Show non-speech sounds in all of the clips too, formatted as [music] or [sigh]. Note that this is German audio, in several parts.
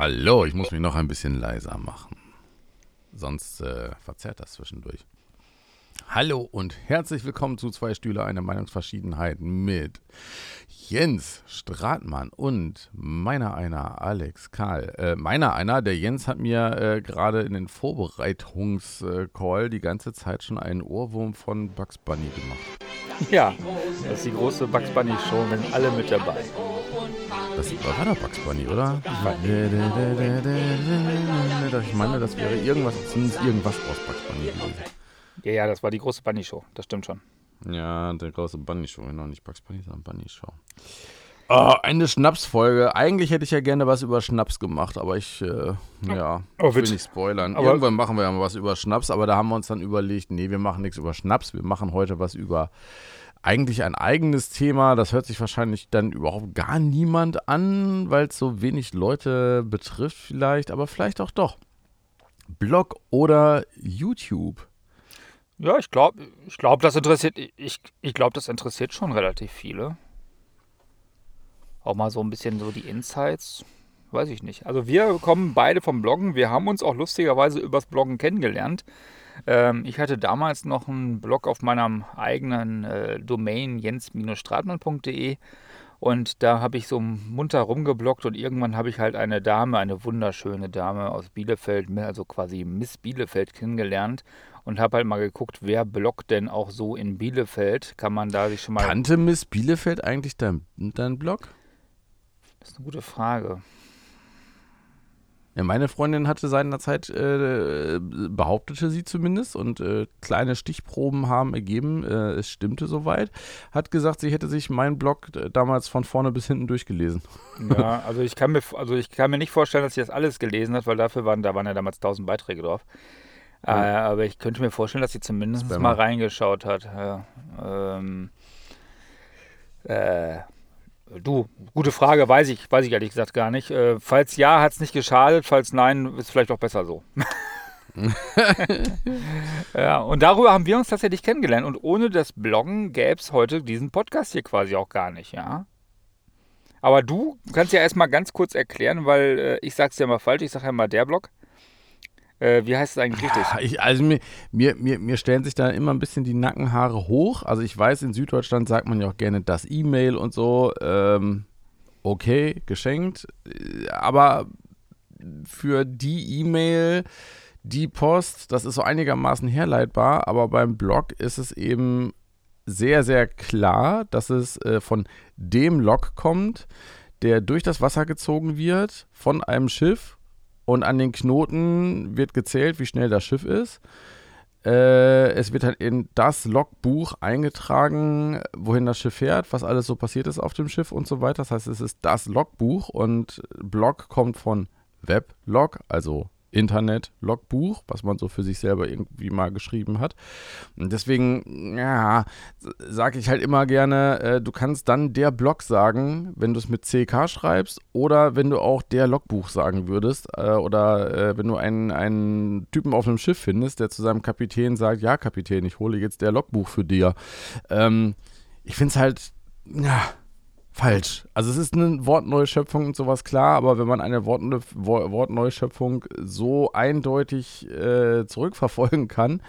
Hallo, ich muss mich noch ein bisschen leiser machen. Sonst äh, verzerrt das zwischendurch. Hallo und herzlich willkommen zu Zwei Stühle, eine Meinungsverschiedenheit mit Jens Stratmann und meiner einer Alex Karl. Äh, meiner einer, der Jens hat mir äh, gerade in den Vorbereitungscall die ganze Zeit schon einen Ohrwurm von Bugs Bunny gemacht. Ja, das ist die große Bugs Bunny Show, sind alle mit dabei. Das war doch Bugs Bunny, oder? Ich meine, das wäre irgendwas, zumindest irgendwas aus Bugs Bunny gewesen. Ja, ja, das war die große Bunny Show, das stimmt schon. Ja, der große Bunny Show, genau, nicht Bugs Bunny, sondern Bunny Show. Oh, eine Schnapsfolge. Eigentlich hätte ich ja gerne was über Schnaps gemacht, aber ich, äh, ja, Oh, ich will nicht spoilern. Aber- Irgendwann machen wir ja mal was über Schnaps, aber da haben wir uns dann überlegt, nee, wir machen nichts über Schnaps, wir machen heute was über eigentlich ein eigenes Thema. Das hört sich wahrscheinlich dann überhaupt gar niemand an, weil es so wenig Leute betrifft vielleicht, aber vielleicht auch doch. Blog oder YouTube? Ja, ich glaube, ich glaub, das interessiert, ich, ich glaube, das interessiert schon relativ viele. Auch mal so ein bisschen so die Insights, weiß ich nicht. Also wir kommen beide vom Bloggen. Wir haben uns auch lustigerweise übers Bloggen kennengelernt. Ähm, ich hatte damals noch einen Blog auf meinem eigenen äh, Domain jens-stratmann.de und da habe ich so munter rumgebloggt und irgendwann habe ich halt eine Dame, eine wunderschöne Dame aus Bielefeld, also quasi Miss Bielefeld kennengelernt und habe halt mal geguckt, wer bloggt denn auch so in Bielefeld. Kann man da sich schon mal... Kannte Miss Bielefeld eigentlich dein, dein Blog? Das ist eine gute Frage. Meine Freundin hatte seinerzeit, äh, behauptete sie zumindest, und äh, kleine Stichproben haben ergeben, äh, es stimmte soweit, hat gesagt, sie hätte sich meinen Blog äh, damals von vorne bis hinten durchgelesen. Ja, also ich kann mir, also ich kann mir nicht vorstellen, dass sie das alles gelesen hat, weil dafür waren, da waren ja damals tausend Beiträge drauf. Äh, aber ich könnte mir vorstellen, dass sie zumindest Spammer. mal reingeschaut hat. Ja, ähm, äh, du, gute Frage, weiß ich, weiß ich ehrlich gesagt gar nicht. Äh, falls ja, hat es nicht geschadet, falls nein, ist vielleicht auch besser so. [laughs] ja, und darüber haben wir uns tatsächlich kennengelernt. Und ohne das Bloggen gäbe es heute diesen Podcast hier quasi auch gar nicht, ja. Aber du kannst ja erstmal ganz kurz erklären, weil äh, ich sag's ja mal falsch, ich sag ja mal der Blog. Äh, wie heißt es eigentlich richtig? Ich, also mir, mir, mir, mir stellen sich da immer ein bisschen die Nackenhaare hoch. Also ich weiß, in Süddeutschland sagt man ja auch gerne das E-Mail und so. Ähm, okay, geschenkt. Äh, Aber für die E-Mail, die Post, das ist so einigermaßen herleitbar. Aber beim Blog ist es eben sehr, sehr klar, dass es äh, von dem Lok kommt, der durch das Wasser gezogen wird von einem Schiff und an den Knoten wird gezählt, wie schnell das Schiff ist. Äh, es wird halt in das Logbuch eingetragen, wohin das Schiff fährt, was alles so passiert ist auf dem Schiff und so weiter. Das heißt, es ist das Logbuch und Blog kommt von Weblog, also Internet-Logbuch, was man so für sich selber irgendwie mal geschrieben hat. Und deswegen, ja, sage ich halt immer gerne, äh, du kannst dann der Blog sagen, wenn du es mit CK schreibst oder wenn du auch der Logbuch sagen würdest äh, oder äh, wenn du einen, einen Typen auf einem Schiff findest, der zu seinem Kapitän sagt, ja Kapitän, ich hole jetzt der Logbuch für dir. Ähm, ich finde es halt, ja, falsch. Also es ist eine Wortneuschöpfung und sowas klar, aber wenn man eine Wortneu Wo- Wortneuschöpfung so eindeutig äh, zurückverfolgen kann,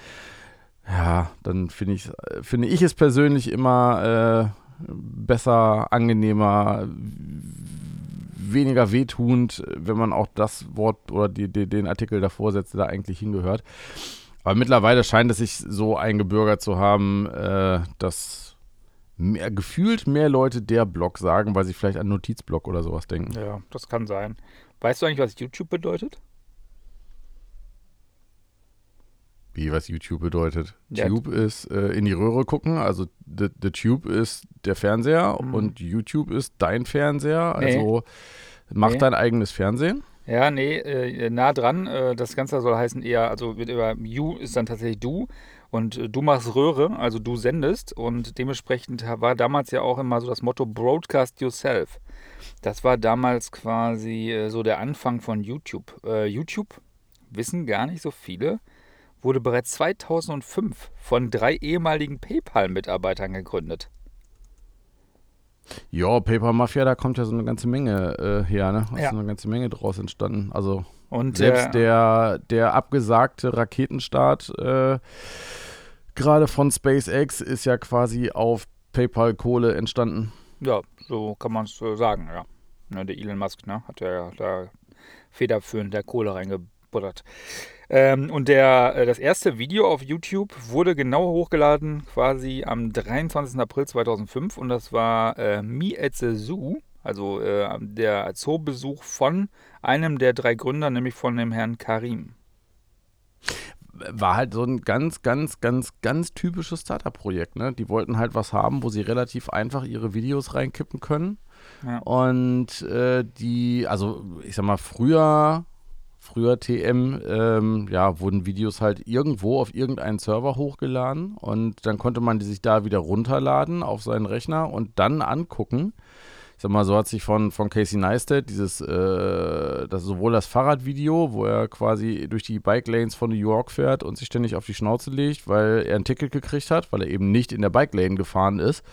ja, dann finde ich, finde ich es persönlich immer äh, besser, angenehmer, weniger wehtuend, wenn man auch das Wort oder die, die, den Artikel davor setzt, der da eigentlich hingehört. Aber mittlerweile scheint es sich so eingebürgert zu haben, äh, dass mehr, gefühlt mehr Leute der Blog sagen, weil sie vielleicht an Notizblock oder sowas denken. Ja, das kann sein. Weißt du eigentlich, was YouTube bedeutet? Wie was YouTube bedeutet. Ja. Tube ist äh, in die Röhre gucken, also the, the Tube ist der Fernseher Mhm. und YouTube ist dein Fernseher, Nee. also mach Nee. dein eigenes Fernsehen. Ja, nee, äh, nah dran. Äh, das Ganze soll heißen eher, also wird über You ist dann tatsächlich du und äh, du machst Röhre, also du sendest und dementsprechend war damals ja auch immer so das Motto Broadcast Yourself. Das war damals quasi äh, so der Anfang von YouTube. Äh, YouTube, wissen gar nicht so viele, wurde bereits 2005 von drei ehemaligen PayPal-Mitarbeitern gegründet. Ja, Paper Mafia, da kommt ja so eine ganze Menge äh, her, ne? Da ist Ja. so eine ganze Menge draus entstanden. Also Und selbst äh, der, der abgesagte Raketenstart äh, gerade von SpaceX ist ja quasi auf PayPal-Kohle entstanden. Ja, so kann man es äh, sagen, ja. Ne, der Elon Musk, ne, hat ja da federführend der Kohle reingebuttert. Ähm, und der, äh, das erste Video auf YouTube wurde genau hochgeladen, quasi am 23. April 2005. Und das war äh, Me at the Zoo, also äh, der Zoobesuch von einem der drei Gründer, nämlich von dem Herrn Karim. War halt so ein ganz, ganz, ganz, ganz typisches Startup-Projekt, ne? Die wollten halt was haben, wo sie relativ einfach ihre Videos reinkippen können. Ja. Und äh, die, also ich sag mal, früher, früher TM, ähm, ja, wurden Videos halt irgendwo auf irgendeinen Server hochgeladen und dann konnte man die sich da wieder runterladen auf seinen Rechner und dann angucken. Sag mal, so hat sich von, von Casey Neistat dieses, äh, das sowohl das Fahrradvideo, wo er quasi durch die Bike Lanes von New York fährt und sich ständig auf die Schnauze legt, weil er ein Ticket gekriegt hat, weil er eben nicht in der Bike Lane gefahren ist.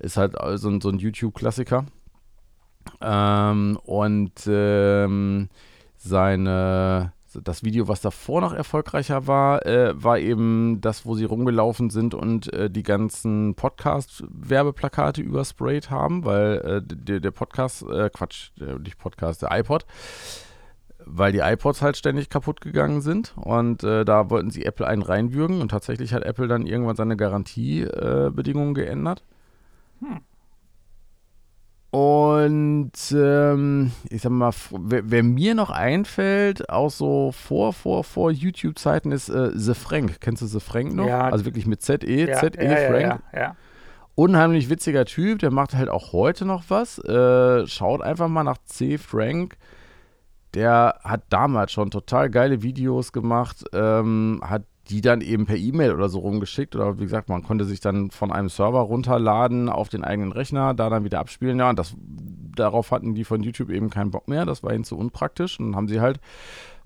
Ist halt so ein, so ein YouTube-Klassiker. Ähm, und ähm, seine, das Video, was davor noch erfolgreicher war, äh, war eben das, wo sie rumgelaufen sind und äh, die ganzen Podcast-Werbeplakate übersprayt haben, weil äh, der, der Podcast, äh, Quatsch, der, nicht Podcast, der iPod, weil die iPods halt ständig kaputt gegangen sind und äh, da wollten sie Apple einen reinwürgen und tatsächlich hat Apple dann irgendwann seine Garantiebedingungen geändert. Und ähm, ich sag mal, wer, wer mir noch einfällt, auch so vor, vor, vor YouTube-Zeiten, ist äh, The Frank. Kennst du The Frank noch? Ja. Also wirklich mit Z-E, Ja, Z-E, ja, Frank. ja, ja. Unheimlich witziger Typ, der macht halt auch heute noch was. Äh, schaut einfach mal nach C. Frank. Der hat damals schon total geile Videos gemacht, ähm, hat die dann eben per E-Mail oder so rumgeschickt. Oder wie gesagt, man konnte sich dann von einem Server runterladen auf den eigenen Rechner, da dann wieder abspielen. Ja, und das, darauf hatten die von YouTube eben keinen Bock mehr. Das war ihnen zu unpraktisch. Und dann haben sie halt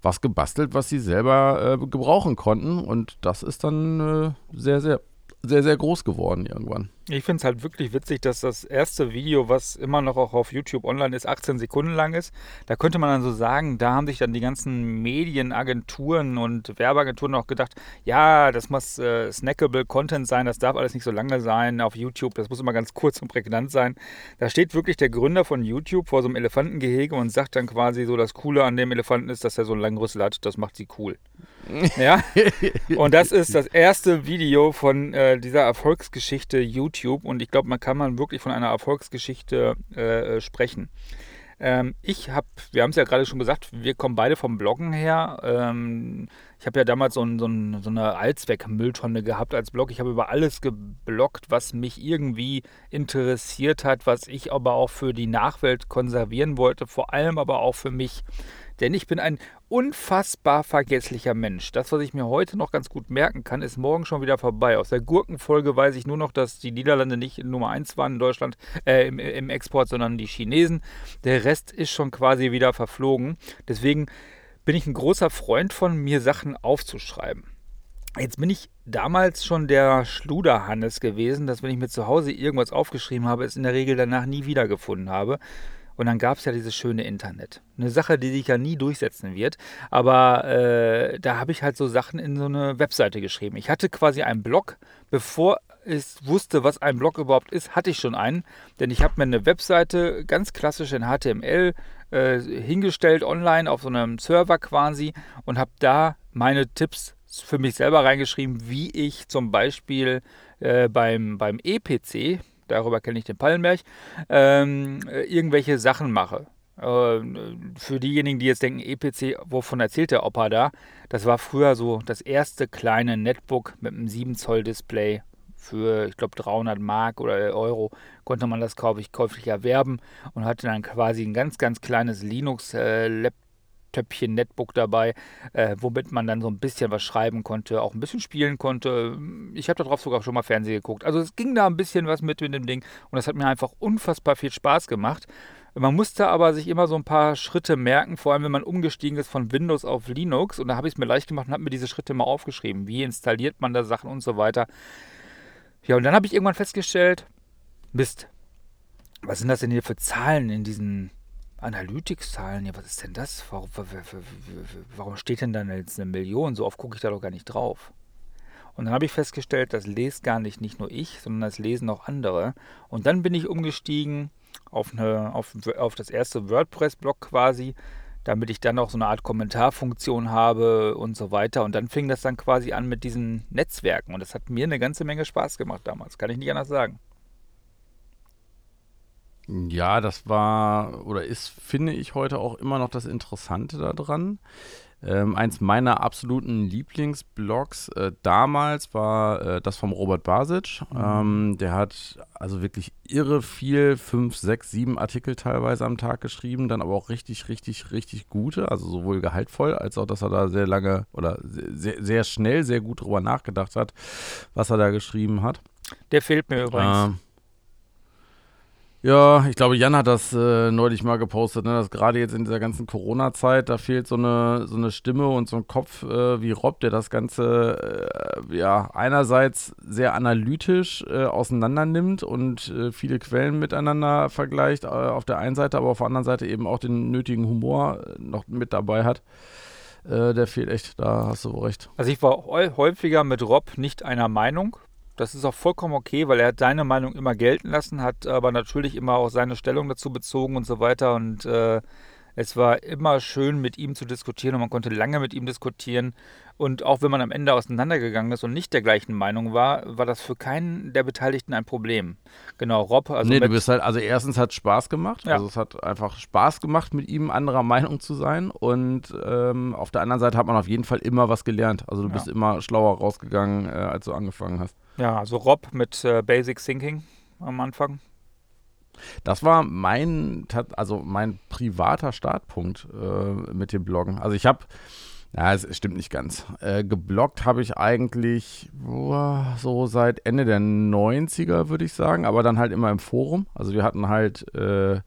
was gebastelt, was sie selber äh, gebrauchen konnten. Und das ist dann äh, sehr, sehr, sehr, sehr groß geworden irgendwann. Ich finde es halt wirklich witzig, dass das erste Video, was immer noch auch auf YouTube online ist, 18 Sekunden lang ist. Da könnte man dann so sagen, da haben sich dann die ganzen Medienagenturen und Werbeagenturen auch gedacht, ja, das muss äh, snackable Content sein, das darf alles nicht so lange sein auf YouTube, das muss immer ganz kurz und prägnant sein. Da steht wirklich der Gründer von YouTube vor so einem Elefantengehege und sagt dann quasi so, das Coole an dem Elefanten ist, dass er so einen langen Rüssel hat, das macht sie cool. [laughs] ja, und das ist das erste Video von äh, dieser Erfolgsgeschichte YouTube und ich glaube, man kann man wirklich von einer Erfolgsgeschichte äh, sprechen. Ähm, ich habe, wir haben es ja gerade schon gesagt, wir kommen beide vom Bloggen her. Ähm, ich habe ja damals so, ein, so, ein, so eine Allzweck-Mülltonne gehabt als Blog. Ich habe über alles gebloggt, was mich irgendwie interessiert hat, was ich aber auch für die Nachwelt konservieren wollte, vor allem aber auch für mich. Denn ich bin ein unfassbar vergesslicher Mensch. Das, was ich mir heute noch ganz gut merken kann, ist morgen schon wieder vorbei. Aus der Gurkenfolge weiß ich nur noch, dass die Niederlande nicht Nummer 1 waren in Deutschland äh, im, im Export, sondern die Chinesen. Der Rest ist schon quasi wieder verflogen. Deswegen bin ich ein großer Freund von, mir Sachen aufzuschreiben. Jetzt bin ich damals schon der Schluderhannes gewesen, dass wenn ich mir zu Hause irgendwas aufgeschrieben habe, es in der Regel danach nie wiedergefunden habe. Und dann gab es ja dieses schöne Internet. Eine Sache, die sich ja nie durchsetzen wird. Aber äh, da habe ich halt so Sachen in so eine Webseite geschrieben. Ich hatte quasi einen Blog, bevor ich wusste, was ein Blog überhaupt ist, hatte ich schon einen. Denn ich habe mir eine Webseite ganz klassisch in HTML äh, hingestellt, online auf so einem Server quasi und habe da meine Tipps für mich selber reingeschrieben, wie ich zum Beispiel äh, beim, beim EPC, darüber kenne ich den Pallenberg, ähm, äh, irgendwelche Sachen mache. Äh, für diejenigen, die jetzt denken, EPC, wovon erzählt der Opa da? Das war früher so das erste kleine Netbook mit einem 7 Zoll Display. Für, ich glaube, 300 Mark oder Euro konnte man das käuflich, käuflich erwerben und hatte dann quasi ein ganz, ganz kleines Linux-Laptop. Töpfchen Netbook dabei, äh, womit man dann so ein bisschen was schreiben konnte, auch ein bisschen spielen konnte. Ich habe darauf sogar schon mal Fernsehen geguckt. Also es ging da ein bisschen was mit in dem Ding und das hat mir einfach unfassbar viel Spaß gemacht. Man musste aber sich immer so ein paar Schritte merken, vor allem wenn man umgestiegen ist von Windows auf Linux. Und da habe ich es mir leicht gemacht und habe mir diese Schritte mal aufgeschrieben. Wie installiert man da Sachen und so weiter. Ja, und dann habe ich irgendwann festgestellt, Mist, Was sind das denn hier für Zahlen in diesen Analytics-Zahlen hier? Was ist denn das? Warum, warum steht denn dann jetzt eine Million? So oft gucke ich da doch gar nicht drauf. Und dann habe ich festgestellt, das lest gar nicht, nicht nur ich, sondern das lesen auch andere. Und dann bin ich umgestiegen auf, eine, auf, auf das erste WordPress-Blog quasi, damit ich dann auch so eine Art Kommentarfunktion habe und so weiter. Und dann fing das dann quasi an mit diesen Netzwerken. Und das hat mir eine ganze Menge Spaß gemacht damals, kann ich nicht anders sagen. Ja, das war oder ist, finde ich, heute auch immer noch das Interessante daran. Ähm, eins meiner absoluten Lieblingsblogs äh, damals war äh, das vom Robert Basic. Mhm. Ähm, der hat also wirklich irre viel, fünf, sechs, sieben Artikel teilweise am Tag geschrieben, dann aber auch richtig, richtig, richtig gute, also sowohl gehaltvoll, als auch, dass er da sehr lange oder sehr, sehr schnell, sehr gut drüber nachgedacht hat, was er da geschrieben hat. Der fehlt mir übrigens. Ähm, ja, ich glaube, Jan hat das äh, neulich mal gepostet, ne, dass gerade jetzt in dieser ganzen Corona-Zeit, da fehlt so eine, so eine Stimme und so ein Kopf äh, wie Rob, der das Ganze äh, ja einerseits sehr analytisch äh, auseinander nimmt und äh, viele Quellen miteinander vergleicht, äh, auf der einen Seite, aber auf der anderen Seite eben auch den nötigen Humor noch mit dabei hat. der fehlt echt, da hast du recht. Also ich war häufiger mit Rob nicht einer Meinung, das ist auch vollkommen okay, weil er hat seine Meinung immer gelten lassen, hat aber natürlich immer auch seine Stellung dazu bezogen und so weiter. Und äh, es war immer schön, mit ihm zu diskutieren und man konnte lange mit ihm diskutieren. Und auch wenn man am Ende auseinandergegangen ist und nicht der gleichen Meinung war, war das für keinen der Beteiligten ein Problem. Genau, Rob. Also nee, du bist halt, also erstens hat es Spaß gemacht. Ja. Also es hat einfach Spaß gemacht, mit ihm anderer Meinung zu sein. Und ähm, auf der anderen Seite hat man auf jeden Fall immer was gelernt. Also du bist immer schlauer rausgegangen, äh, als du angefangen hast. Ja, also Rob mit äh, Basic Thinking am Anfang. Das war mein, also mein privater Startpunkt äh, mit dem Bloggen. Also ich habe, ja, es stimmt nicht ganz. Äh, gebloggt habe ich eigentlich oh, so seit Ende der 90er, würde ich sagen, aber dann halt immer im Forum. Also wir hatten halt äh,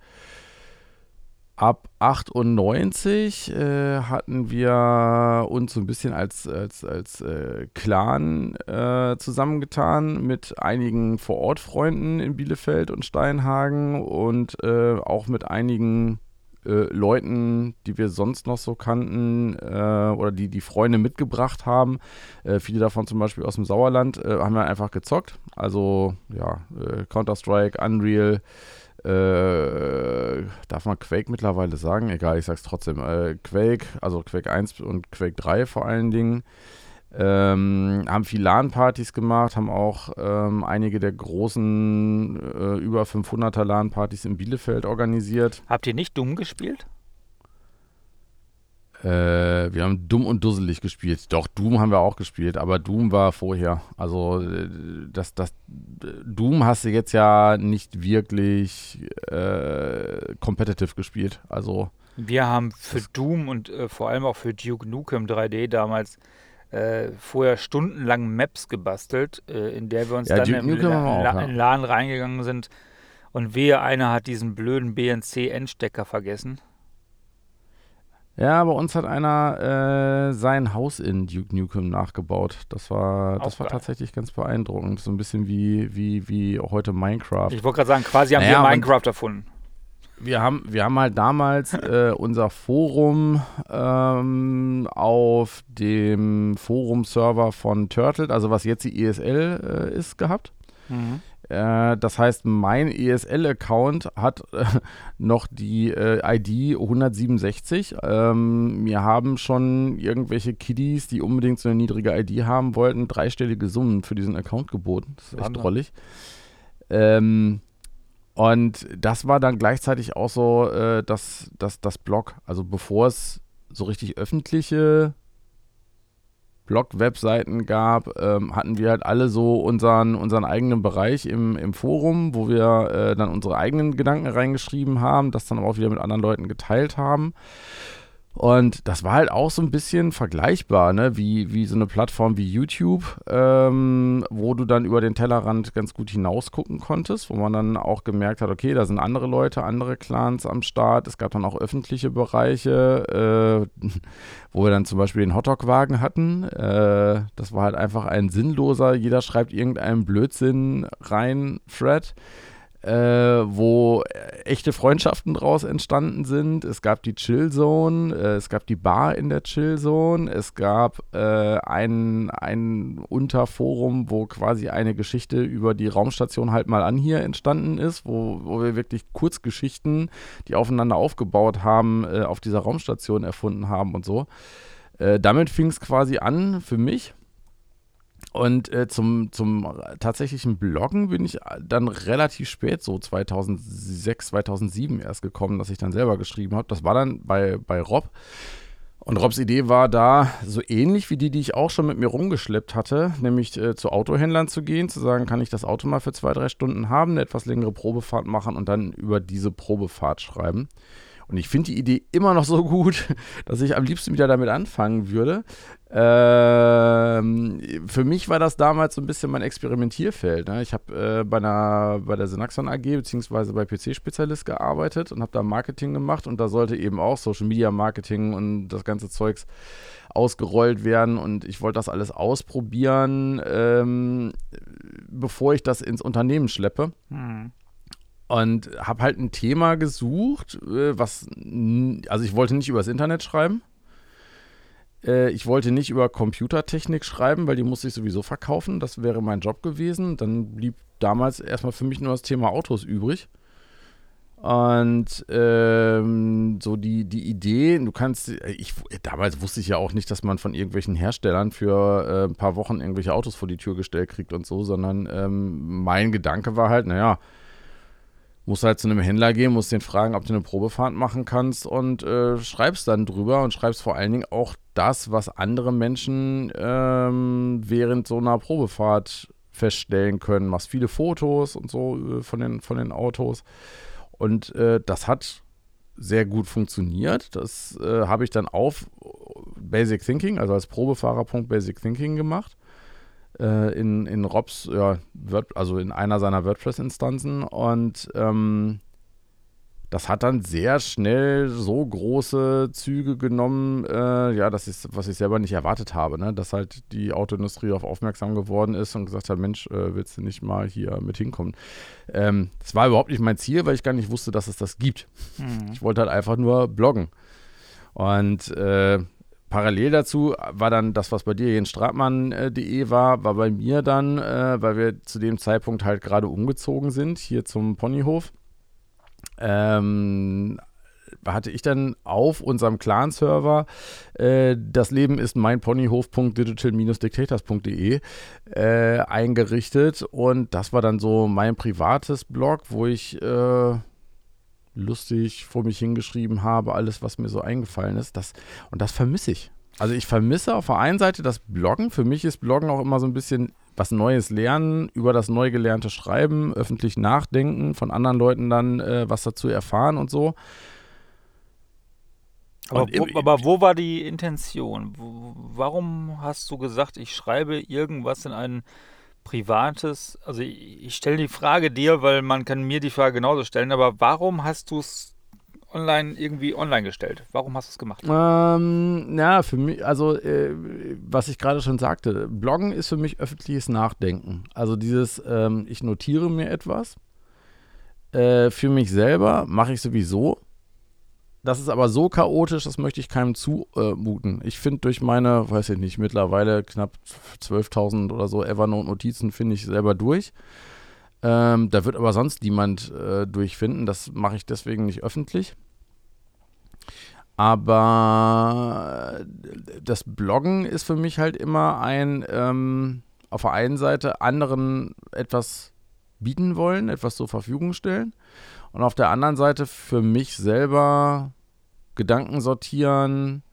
ab 98 äh, hatten wir uns so ein bisschen als, als, als äh, Clan äh, zusammengetan mit einigen Vorortfreunden in Bielefeld und Steinhagen und äh, auch mit einigen äh, Leuten, die wir sonst noch so kannten äh, oder die die Freunde mitgebracht haben. viele davon zum Beispiel aus dem Sauerland haben wir einfach gezockt. Also ja, Counter-Strike, Unreal, äh, darf man Quake mittlerweile sagen? Egal, ich sag's trotzdem. Äh, Quake, also Quake 1 und Quake 3 vor allen Dingen. Ähm, haben viel LAN-Partys gemacht, haben auch ähm, einige der großen äh, über 500er LAN-Partys in Bielefeld organisiert. Habt ihr nicht dumm gespielt? Äh, wir haben Dumm und Dusselig gespielt. Doch, Doom haben wir auch gespielt, aber Doom war vorher. Also äh, das, das Doom hast du jetzt ja nicht wirklich äh, competitive gespielt. Also wir haben für Doom und äh, vor allem auch für Duke Nukem 3D damals äh, vorher stundenlang Maps gebastelt, äh, in der wir uns ja, dann im, La auch, ja. in LAN reingegangen sind. Und wehe, einer hat diesen blöden BNC-Endstecker vergessen. Ja, bei uns hat einer äh, sein Haus in Duke Nukem nachgebaut. Das war, das war tatsächlich ganz beeindruckend. So ein bisschen wie, wie, wie heute Minecraft. Ich wollte gerade sagen, quasi haben naja, wir Minecraft erfunden. Wir haben, wir haben halt damals [laughs] äh, unser Forum ähm, auf dem Forum-Server von Turtle, also was jetzt die ESL äh, ist, gehabt. Mhm. Äh, das heißt, mein ESL-Account hat äh, noch die äh, ID 167. Ähm, mir haben schon irgendwelche Kiddies, die unbedingt so eine niedrige ID haben wollten, dreistellige Summen für diesen Account geboten. Das ist echt drollig. Ähm, und das war dann gleichzeitig auch so äh, das, das, das Blog. Also bevor es so richtig öffentliche Blog-Webseiten gab, ähm, hatten wir halt alle so unseren, unseren eigenen Bereich im, im Forum, wo wir äh, dann unsere eigenen Gedanken reingeschrieben haben, das dann auch wieder mit anderen Leuten geteilt haben. Und das war halt auch so ein bisschen vergleichbar, ne? wie, wie so eine Plattform wie YouTube, ähm, wo du dann über den Tellerrand ganz gut hinausgucken konntest, wo man dann auch gemerkt hat, okay, da sind andere Leute, andere Clans am Start. Es gab dann auch öffentliche Bereiche, äh, [laughs] wo wir dann zum Beispiel den Hotdog-Wagen hatten. Äh, das war halt einfach ein sinnloser, jeder schreibt irgendeinen Blödsinn rein, Thread äh, wo echte Freundschaften draus entstanden sind. Es gab die Chill Zone, äh, es gab die Bar in der Chill Zone, es gab äh, ein, ein Unterforum, wo quasi eine Geschichte über die Raumstation halt mal an hier entstanden ist, wo, wo wir wirklich Kurzgeschichten, die aufeinander aufgebaut haben, äh, auf dieser Raumstation erfunden haben und so. Äh, damit fing es quasi an für mich. Und äh, zum, zum tatsächlichen Bloggen bin ich dann relativ spät, so 2006, 2007 erst gekommen, dass ich dann selber geschrieben habe. Das war dann bei, bei Rob. Und Robs Idee war da so ähnlich wie die, die ich auch schon mit mir rumgeschleppt hatte, nämlich äh, zu Autohändlern zu gehen, zu sagen, kann ich das Auto mal für zwei, drei Stunden haben, eine etwas längere Probefahrt machen und dann über diese Probefahrt schreiben. Und ich finde die Idee immer noch so gut, [laughs] dass ich am liebsten wieder damit anfangen würde. Ähm, für mich war das damals so ein bisschen mein Experimentierfeld. Ne? Ich habe äh, bei, bei der Synaxon AG bzw. bei PC-Spezialist gearbeitet und habe da Marketing gemacht und da sollte eben auch Social Media Marketing und das ganze Zeugs ausgerollt werden und ich wollte das alles ausprobieren, ähm, bevor ich das ins Unternehmen schleppe. Hm. Und habe halt ein Thema gesucht, äh, was, also ich wollte nicht übers Internet schreiben. Äh, ich wollte nicht über Computertechnik schreiben, weil die musste ich sowieso verkaufen. Das wäre mein Job gewesen. Dann blieb damals erstmal für mich nur das Thema Autos übrig. Und ähm, so die, die Idee, du kannst, ich, damals wusste ich ja auch nicht, dass man von irgendwelchen Herstellern für äh, ein paar Wochen irgendwelche Autos vor die Tür gestellt kriegt und so, sondern ähm, mein Gedanke war halt, naja, musst halt zu einem Händler gehen, musst den fragen, ob du eine Probefahrt machen kannst und äh, schreibst dann drüber und schreibst vor allen Dingen auch das, was andere Menschen ähm, während so einer Probefahrt feststellen können. Machst viele Fotos und so äh, von, den, von den Autos. Und äh, das hat sehr gut funktioniert. Das äh, habe ich dann auf Basic Thinking, also als Probefahrer.basic Basic Thinking gemacht äh, in, in Robs, ja, Word, also in einer seiner WordPress-Instanzen und ähm, das hat dann sehr schnell so große Züge genommen, äh, ja, das ist, was ich selber nicht erwartet habe, ne? dass halt die Autoindustrie auf aufmerksam geworden ist und gesagt hat, Mensch, äh, willst du nicht mal hier mit hinkommen? Ähm, das war überhaupt nicht mein Ziel, weil ich gar nicht wusste, dass es das gibt. Mhm. Ich wollte halt einfach nur bloggen. Und äh, parallel dazu war dann das, was bei dir jenstratmann.de war, war bei mir dann, äh, weil wir zu dem Zeitpunkt halt gerade umgezogen sind, hier zum Ponyhof. Ähm, hatte ich dann auf unserem Clan-Server äh, das Leben ist mein Ponyhof.digital-dictators.de äh, eingerichtet und das war dann so mein privates Blog, wo ich äh, lustig vor mich hingeschrieben habe, alles, was mir so eingefallen ist. Das, und das vermisse ich. Also ich vermisse auf der einen Seite das Bloggen. Für mich ist Bloggen auch immer so ein bisschen was Neues lernen, über das neu gelernte Schreiben, öffentlich nachdenken, von anderen Leuten dann äh, was dazu erfahren und so. Aber, wo, aber wo war die Intention? Warum hast du gesagt, ich schreibe irgendwas in ein privates, also ich, ich stelle die Frage dir, weil man kann mir die Frage genauso stellen, aber warum hast du es online irgendwie online gestellt? Warum hast du es gemacht? Ähm, ja, für mich, also äh, was ich gerade schon sagte, Bloggen ist für mich öffentliches Nachdenken. Also dieses, ähm, ich notiere mir etwas. Äh, für mich selber mache ich sowieso das ist aber so chaotisch, das möchte ich keinem zumuten. ich finde durch meine, weiß ich nicht, mittlerweile knapp 12.000 oder so Evernote-Notizen finde ich selber durch. Ähm, da wird aber sonst niemand äh, durchfinden. Das mache ich deswegen nicht öffentlich. Aber das Bloggen ist für mich halt immer ein, ähm, auf der einen Seite anderen etwas bieten wollen, etwas zur Verfügung stellen und auf der anderen Seite für mich selber Gedanken sortieren,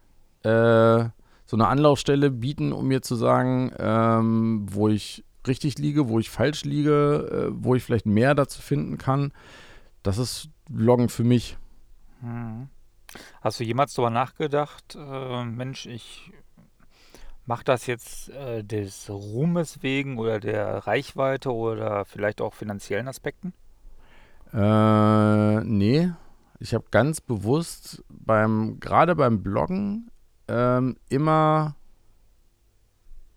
äh, so eine Anlaufstelle bieten, um mir zu sagen, ähm, wo ich richtig liege, wo ich falsch liege, äh, wo ich vielleicht mehr dazu finden kann. Das ist Loggen für mich. Hm. Hast du jemals darüber nachgedacht, äh, Mensch, ich mache das jetzt äh, des Ruhmes wegen oder der Reichweite oder vielleicht auch finanziellen Aspekten? Äh, nee. Ich habe ganz bewusst beim, gerade beim Bloggen, ähm, immer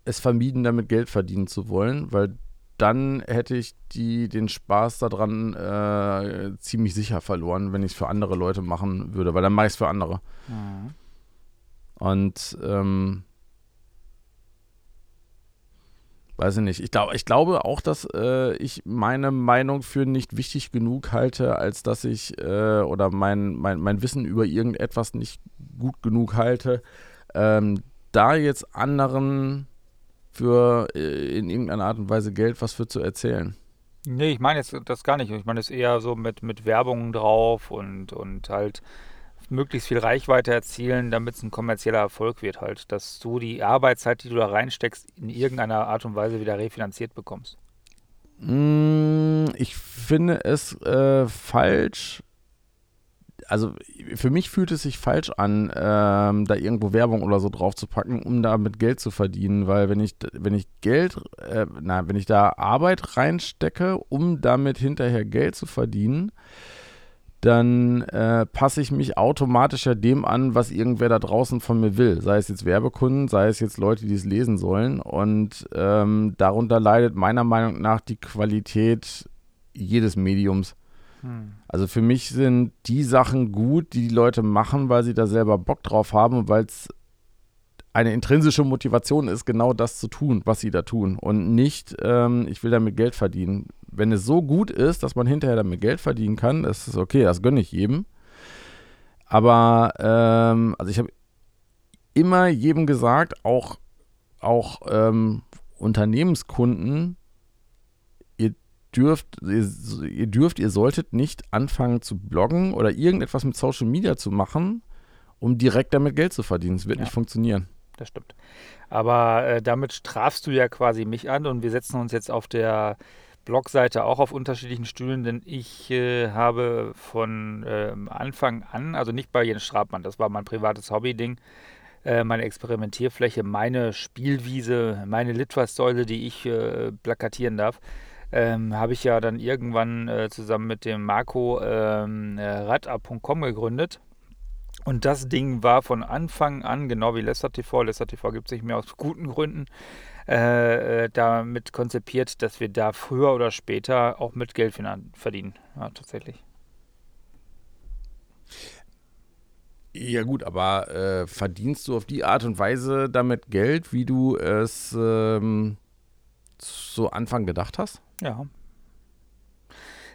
es vermieden, damit Geld verdienen zu wollen, weil dann hätte ich die, den Spaß daran äh, ziemlich sicher verloren, wenn ich es für andere Leute machen würde, weil dann mache ich es für andere. Mhm. Und ähm, weiß ich nicht. Ich, glaub, ich glaube auch, dass äh, ich meine Meinung für nicht wichtig genug halte, als dass ich äh, oder mein, mein, mein Wissen über irgendetwas nicht gut genug halte, ähm, da jetzt anderen für äh, in irgendeiner Art und Weise Geld was für zu erzählen. Nee, ich meine jetzt das gar nicht. Ich meine es eher so mit, mit Werbung drauf und, und halt möglichst viel Reichweite erzielen, damit es ein kommerzieller Erfolg wird halt. Dass du die Arbeitszeit, die du da reinsteckst, in irgendeiner Art und Weise wieder refinanziert bekommst. Mm, ich finde es äh, falsch, also für mich fühlt es sich falsch an, ähm, da irgendwo Werbung oder so drauf zu packen, um damit Geld zu verdienen, weil wenn ich, wenn ich Geld, äh, na, wenn ich da Arbeit reinstecke, um damit hinterher Geld zu verdienen, dann äh, passe ich mich automatisch ja dem an, was irgendwer da draußen von mir will. Sei es jetzt Werbekunden, sei es jetzt Leute, die es lesen sollen. Und ähm, darunter leidet meiner Meinung nach die Qualität jedes Mediums. Hm. Also für mich sind die Sachen gut, die die Leute machen, weil sie da selber Bock drauf haben und weil es eine intrinsische Motivation ist, genau das zu tun, was sie da tun. Und nicht, ähm, ich will damit Geld verdienen. Wenn es so gut ist, dass man hinterher damit Geld verdienen kann, das ist okay, das gönne ich jedem. Aber, ähm, also ich habe immer jedem gesagt, auch, auch ähm, Unternehmenskunden, dürft, ihr, ihr dürft, ihr solltet nicht anfangen zu bloggen oder irgendetwas mit Social Media zu machen, um direkt damit Geld zu verdienen. Es wird ja. nicht funktionieren. Das stimmt. Aber äh, damit strafst du ja quasi mich an und wir setzen uns jetzt auf der Blogseite auch auf unterschiedlichen Stühlen, denn ich äh, habe von äh, Anfang an, also nicht bei Jens Strabmann, das war mein privates Hobby-Ding, äh, meine Experimentierfläche, meine Spielwiese, meine Litfaßsäule, die ich äh, plakatieren darf ähm, habe ich ja dann irgendwann äh, zusammen mit dem Marco ähm, äh, radar.com gegründet. Und das Ding war von Anfang an, genau wie Lester TV, Lester TV gibt es nicht mehr aus guten Gründen, äh, äh, damit konzipiert, dass wir da früher oder später auch mit Geld verdienen. Ja, tatsächlich. Ja gut, aber äh, verdienst du auf die Art und Weise damit Geld, wie du es ähm, zu Anfang gedacht hast? Ja.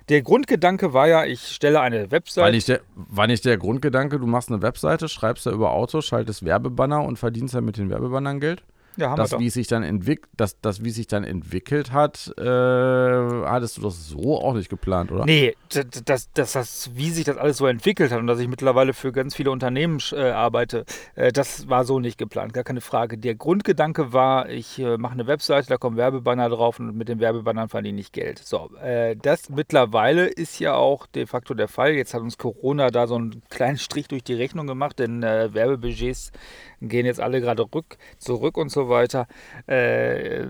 Der Grundgedanke war ja, ich stelle eine Webseite. War nicht, der, war nicht der Grundgedanke, du machst eine Webseite, schreibst da über Autos, schaltest Werbebanner und verdienst dann mit den Werbebannern Geld? Ja, haben das, wir doch. Wie sich dann das, das, wie sich dann entwickelt hat, äh, hattest du das so auch nicht geplant, oder? Nee, das, das, das, wie sich das alles so entwickelt hat und dass ich mittlerweile für ganz viele Unternehmen äh, arbeite, äh, das war so nicht geplant, gar keine Frage. Der Grundgedanke war, ich äh, mache eine Webseite, da kommen Werbebanner drauf und mit den Werbebannern verdiene ich Geld. So, äh, das mittlerweile ist ja auch de facto der Fall. Jetzt hat uns Corona da so einen kleinen Strich durch die Rechnung gemacht, denn äh, Werbebudgets gehen jetzt alle gerade rück, zurück und so weiter. Äh,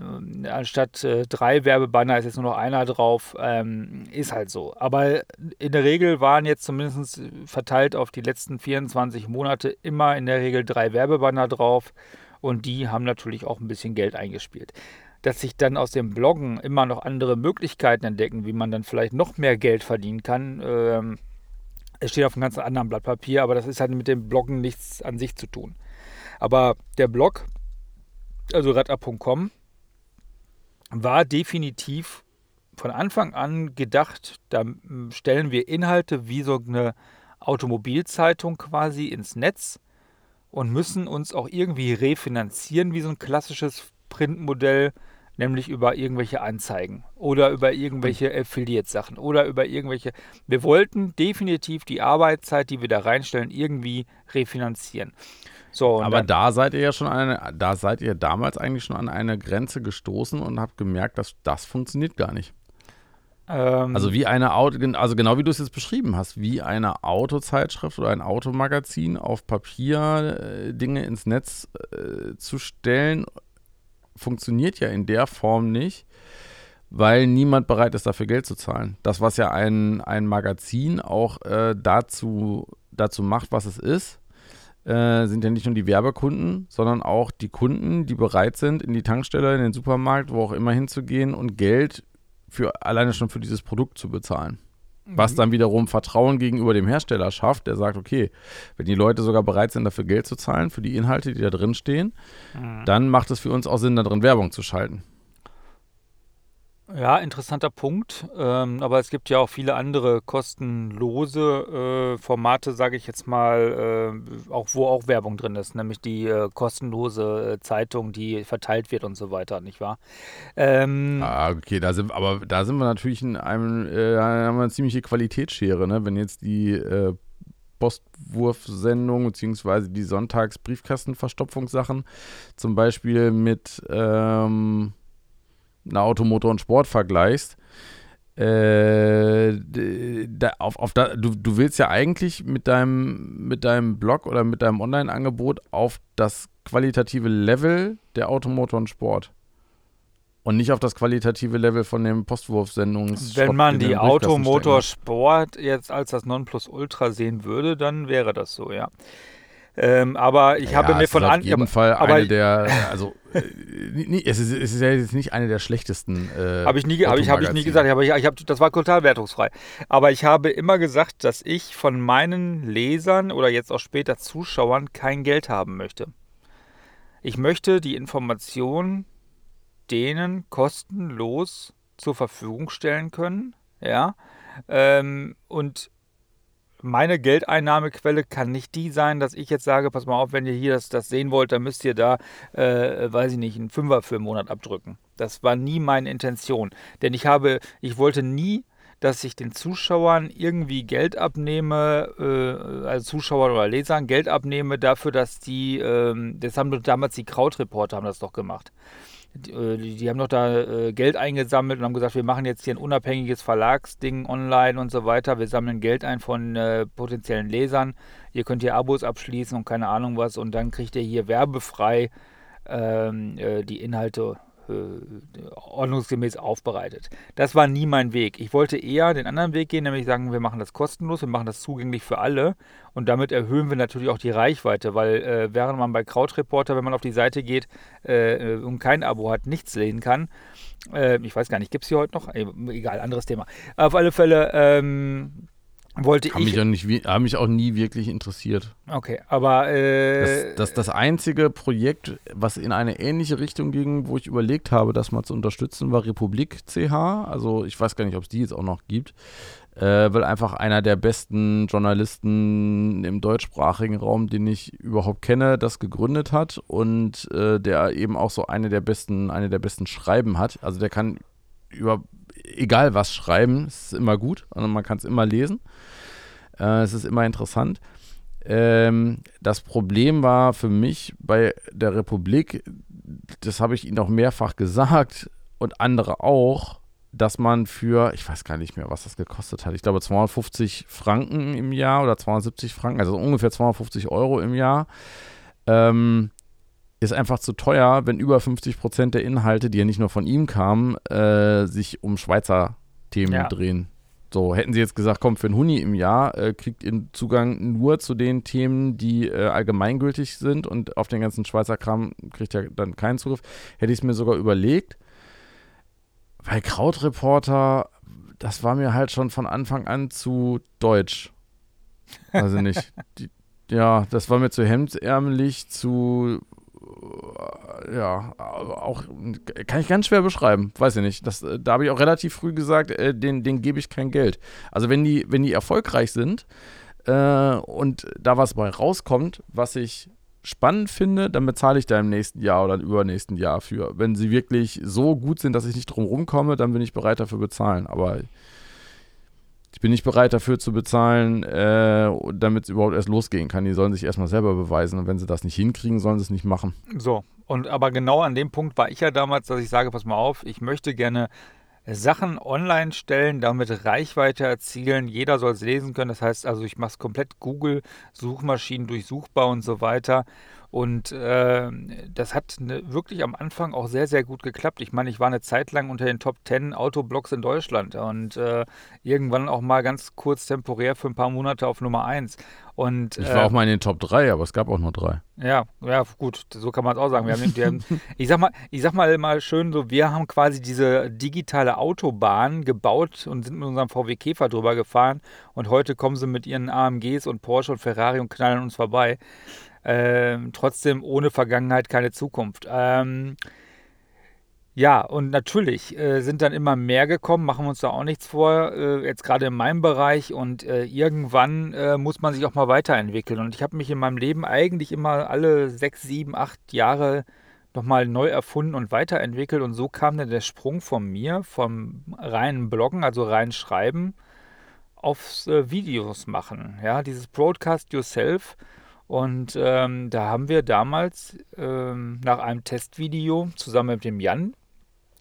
anstatt äh, drei Werbebanner ist jetzt nur noch einer drauf. Ähm, ist halt so. Aber in der Regel waren jetzt zumindest verteilt auf die letzten 24 Monate immer in der Regel drei Werbebanner drauf. Und die haben natürlich auch ein bisschen Geld eingespielt dass sich dann aus dem Bloggen immer noch andere Möglichkeiten entdecken, wie man dann vielleicht noch mehr Geld verdienen kann. Ähm, es steht auf einem ganz anderen Blatt Papier, aber das ist halt mit dem Bloggen nichts an sich zu tun. Aber der Blog, also radar.com, war definitiv von Anfang an gedacht, da stellen wir Inhalte wie so eine Automobilzeitung quasi ins Netz und müssen uns auch irgendwie refinanzieren wie so ein klassisches Printmodell, nämlich über irgendwelche Anzeigen oder über irgendwelche Affiliate-Sachen oder über irgendwelche. Wir wollten definitiv die Arbeitszeit, die wir da reinstellen, irgendwie refinanzieren. So, Aber dann, da seid ihr ja schon eine, da seid ihr damals eigentlich schon an eine Grenze gestoßen und habt gemerkt, dass das funktioniert gar nicht. Ähm, also wie eine Auto, also genau wie du es jetzt beschrieben hast, wie eine Autozeitschrift oder ein Automagazin auf Papier äh, Dinge ins Netz äh, zu stellen, funktioniert ja in der Form nicht, weil niemand bereit ist, dafür Geld zu zahlen. Das, was ja ein, ein Magazin auch äh, dazu, dazu macht, was es ist, äh, sind ja nicht nur die Werbekunden, sondern auch die Kunden, die bereit sind, in die Tankstelle, in den Supermarkt, wo auch immer hinzugehen und Geld für alleine schon für dieses Produkt zu bezahlen. Was Mhm. dann wiederum Vertrauen gegenüber dem Hersteller schafft, der sagt, okay, wenn die Leute sogar bereit sind, dafür Geld zu zahlen, für die Inhalte, die da drin stehen, Mhm. dann macht es für uns auch Sinn, da drin Werbung zu schalten. Ja, interessanter Punkt. Ähm, aber es gibt ja auch viele andere kostenlose äh, Formate, sage ich jetzt mal, äh, auch wo auch Werbung drin ist, nämlich die äh, kostenlose äh, Zeitung, die verteilt wird und so weiter, nicht wahr? Ähm, Ah, okay, da sind, aber da sind wir natürlich in einem, äh, haben wir eine ziemliche Qualitätsschere, ne? Wenn jetzt die äh, Postwurfsendung beziehungsweise die Sonntagsbriefkastenverstopfungssachen zum Beispiel mit ähm, einer Automotor und Sport vergleichst, äh, da, auf, auf da, du, du willst ja eigentlich mit deinem, mit deinem Blog oder mit deinem Online-Angebot auf das qualitative Level der Automotor und Sport. Und nicht auf das qualitative Level von dem Postwurfsendungs. Wenn man die Automotor Automotorsport jetzt als das Nonplusultra sehen würde, dann wäre das so, ja. Ähm, aber ich habe mir von Auf an. jeden aber- Fall aber- eine der, also äh, es, ist, es ist ja jetzt nicht eine der schlechtesten. Äh, Habe ich nie, hab ich, hab ich nie gesagt, aber ich, ich hab, das war total wertungsfrei. Aber ich habe immer gesagt, dass ich von meinen Lesern oder jetzt auch später Zuschauern kein Geld haben möchte. Ich möchte die Information denen kostenlos zur Verfügung stellen können, ja. Ähm, und meine Geldeinnahmequelle kann nicht die sein, dass ich jetzt sage, pass mal auf, wenn ihr hier das, das sehen wollt, dann müsst ihr da, äh, weiß ich nicht, einen Fünfer für einen Monat abdrücken. Das war nie meine Intention. Denn ich habe, ich wollte nie, dass ich den Zuschauern irgendwie Geld abnehme, äh, also Zuschauern oder Lesern Geld abnehme dafür, dass die, ähm, das haben damals die Krautreporter haben das doch gemacht. Die, äh, die, die haben doch da äh, Geld eingesammelt und haben gesagt, wir machen jetzt hier ein unabhängiges Verlagsding online und so weiter. Wir sammeln Geld ein von äh, potenziellen Lesern. Ihr könnt hier Abos abschließen und keine Ahnung was und dann kriegt ihr hier werbefrei ähm, äh, die Inhalte ordnungsgemäß aufbereitet. Das war nie mein Weg. Ich wollte eher den anderen Weg gehen, nämlich sagen, wir machen das kostenlos, wir machen das zugänglich für alle und damit erhöhen wir natürlich auch die Reichweite, weil äh, während man bei Krautreporter, wenn man auf die Seite geht äh, und kein Abo hat, nichts sehen kann, äh, ich weiß gar nicht, gibt es hier heute noch? Äh, Egal, anderes Thema. Auf alle Fälle ähm, wollte Haben ich. mich, auch nicht, haben mich auch nie wirklich interessiert. Okay, aber äh, Das, das, das einzige Projekt, was in eine ähnliche Richtung ging, wo ich überlegt habe, das mal zu unterstützen, war Republik CH. Also ich weiß gar nicht, ob es die jetzt auch noch gibt. Äh, weil einfach einer der besten Journalisten im deutschsprachigen Raum, den ich überhaupt kenne, das gegründet hat und äh, der eben auch so eine der besten, eine der besten Schreiben hat. Also der kann über egal was schreiben, ist immer gut, also man kann es immer lesen. Äh, es ist immer interessant. Ähm, das Problem war für mich bei der Republik, das habe ich Ihnen auch mehrfach gesagt und andere auch, dass man für, ich weiß gar nicht mehr, was das gekostet hat, ich glaube 250 Franken im Jahr oder 270 Franken, also ungefähr 250 Euro im Jahr, ähm, ist einfach zu teuer, wenn über 50 Prozent der Inhalte, die ja nicht nur von ihm kamen, äh, sich um Schweizer Themen Ja. drehen. So, hätten sie jetzt gesagt, komm, für einen Huni im Jahr äh, kriegt ihr Zugang nur zu den Themen, die äh, allgemeingültig sind und auf den ganzen Schweizer Kram kriegt ihr dann keinen Zugriff, hätte ich es mir sogar überlegt. Weil Krautreporter, das war mir halt schon von Anfang an zu deutsch. Also nicht. [laughs] Die, ja, das war mir zu hemdsärmelig, zu ja, auch kann ich ganz schwer beschreiben, weiß ich nicht. Das, äh, da habe ich auch relativ früh gesagt, äh, den, den gebe ich kein Geld. Also wenn die, wenn die erfolgreich sind äh, und da was bei rauskommt, was ich spannend finde, dann bezahle ich da im nächsten Jahr oder im übernächsten Jahr für. Wenn sie wirklich so gut sind, dass ich nicht drum rumkomme, dann bin ich bereit dafür bezahlen. Aber ich bin nicht bereit dafür zu bezahlen, äh, damit es überhaupt erst losgehen kann. Die sollen sich erstmal selber beweisen. Und wenn sie das nicht hinkriegen, sollen sie es nicht machen. So, und aber genau an dem Punkt war ich ja damals, dass ich sage, pass mal auf, ich möchte gerne Sachen online stellen, damit Reichweite erzielen. Jeder soll es lesen können. Das heißt also, ich mache es komplett Google, Suchmaschinen durchsuchbar und so weiter. Und äh, das hat ne, wirklich am Anfang auch sehr, sehr gut geklappt. Ich meine, ich war eine Zeit lang unter den Top 10 Autoblocks in Deutschland und äh, irgendwann auch mal ganz kurz temporär für ein paar Monate auf Nummer 1. Und, ich war äh, auch mal in den Top 3, aber es gab auch nur drei. Ja, ja, gut, so kann man es auch sagen. Wir haben, wir haben, [laughs] ich sag mal, ich sag mal mal schön so, wir haben quasi diese digitale Autobahn gebaut und sind mit unserem VW Käfer drüber gefahren und heute kommen sie mit ihren AMGs und Porsche und Ferrari und knallen uns vorbei. Ähm, trotzdem ohne Vergangenheit keine Zukunft. Ähm, ja, und natürlich äh, sind dann immer mehr gekommen, machen wir uns da auch nichts vor, äh, jetzt gerade in meinem Bereich und äh, irgendwann äh, muss man sich auch mal weiterentwickeln. Und ich habe mich in meinem Leben eigentlich immer alle sechs, sieben, acht Jahre nochmal neu erfunden und weiterentwickelt und so kam dann der Sprung von mir, vom reinen Bloggen, also rein Schreiben, aufs äh, Videos machen. Ja, dieses Broadcast Yourself und ähm, da haben wir damals ähm, nach einem Testvideo zusammen mit dem Jan,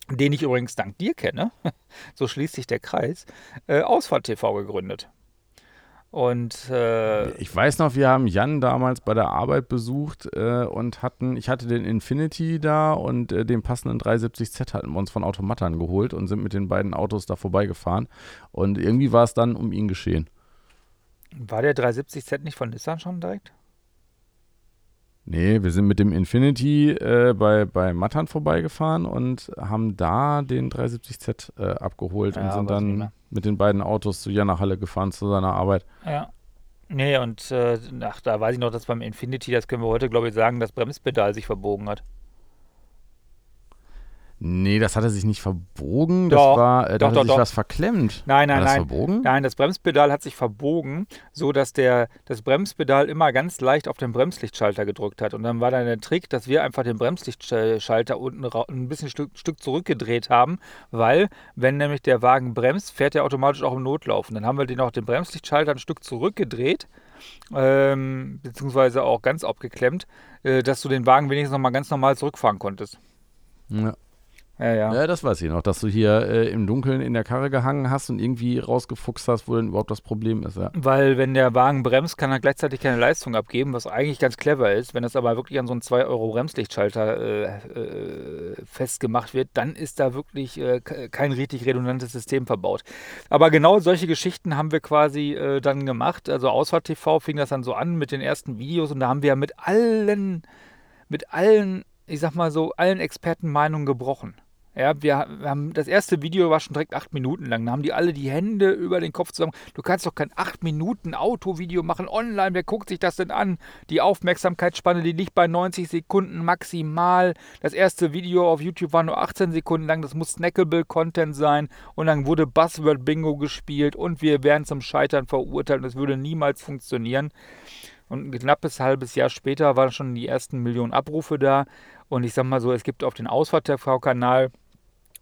den ich übrigens dank dir kenne, [laughs] so schließt sich der Kreis, äh, Ausfahrt TV gegründet. Und äh, ich weiß noch, wir haben Jan damals bei der Arbeit besucht äh, und hatten, ich hatte den Infinity da und äh, den passenden 370Z hatten wir uns von Automatern geholt und sind mit den beiden Autos da vorbeigefahren. Und irgendwie war es dann um ihn geschehen. War der 370Z nicht von Nissan schon direkt? Nee, wir sind mit dem Infinity äh, bei, bei Mattern vorbeigefahren und haben da den 370Z äh, abgeholt ja, und sind dann mit den beiden Autos zu Jana Halle gefahren zu seiner Arbeit. Ja. Nee, und äh, ach, da weiß ich noch, dass beim Infinity, das können wir heute, glaube ich, sagen, das Bremspedal sich verbogen hat. Nee, das hatte sich nicht verbogen. Das doch, war, äh, da doch, hat doch, sich doch. was verklemmt. Nein, nein, war das nein. verbogen? Nein, das Bremspedal hat sich verbogen, so dass der das Bremspedal immer ganz leicht auf den Bremslichtschalter gedrückt hat. Und dann war dann der Trick, dass wir einfach den Bremslichtschalter unten ein bisschen Stück, Stück zurückgedreht haben, weil wenn nämlich der Wagen bremst, fährt er automatisch auch im Notlauf. Und dann haben wir den auch den Bremslichtschalter ein Stück zurückgedreht. Ähm, beziehungsweise auch ganz abgeklemmt, äh, dass du den Wagen wenigstens nochmal ganz normal zurückfahren konntest. Ja. Ja, ja. Ja, das weiß ich noch, dass du hier äh, im Dunkeln in der Karre gehangen hast und irgendwie rausgefuchst hast, wo denn überhaupt das Problem ist. Ja. Weil, wenn der Wagen bremst, kann er gleichzeitig keine Leistung abgeben, was eigentlich ganz clever ist. Wenn das aber wirklich an so einen 2-Euro-Bremslichtschalter äh, äh, festgemacht wird, dann ist da wirklich äh, kein richtig redundantes System verbaut. Aber genau solche Geschichten haben wir quasi äh, dann gemacht. Also, Ausfahrt TV fing das dann so an mit den ersten Videos und da haben wir ja mit allen, mit allen, ich sag mal so, allen Expertenmeinungen gebrochen. Ja, wir, wir, haben das erste Video war schon direkt acht Minuten lang. Da haben die alle die Hände über den Kopf zusammen. Du kannst doch kein acht Minuten Autovideo machen online. Wer guckt sich das denn an? Die Aufmerksamkeitsspanne, die liegt bei 90 Sekunden maximal. Das erste Video auf YouTube war nur 18 Sekunden lang. Das muss snackable Content sein. Und dann wurde Buzzword Bingo gespielt und wir wären zum Scheitern verurteilt. Es würde niemals funktionieren. Und ein knappes halbes Jahr später waren schon die ersten Millionen Abrufe da. Und ich sag mal so, es gibt auf den Ausfahrt-TV-Kanal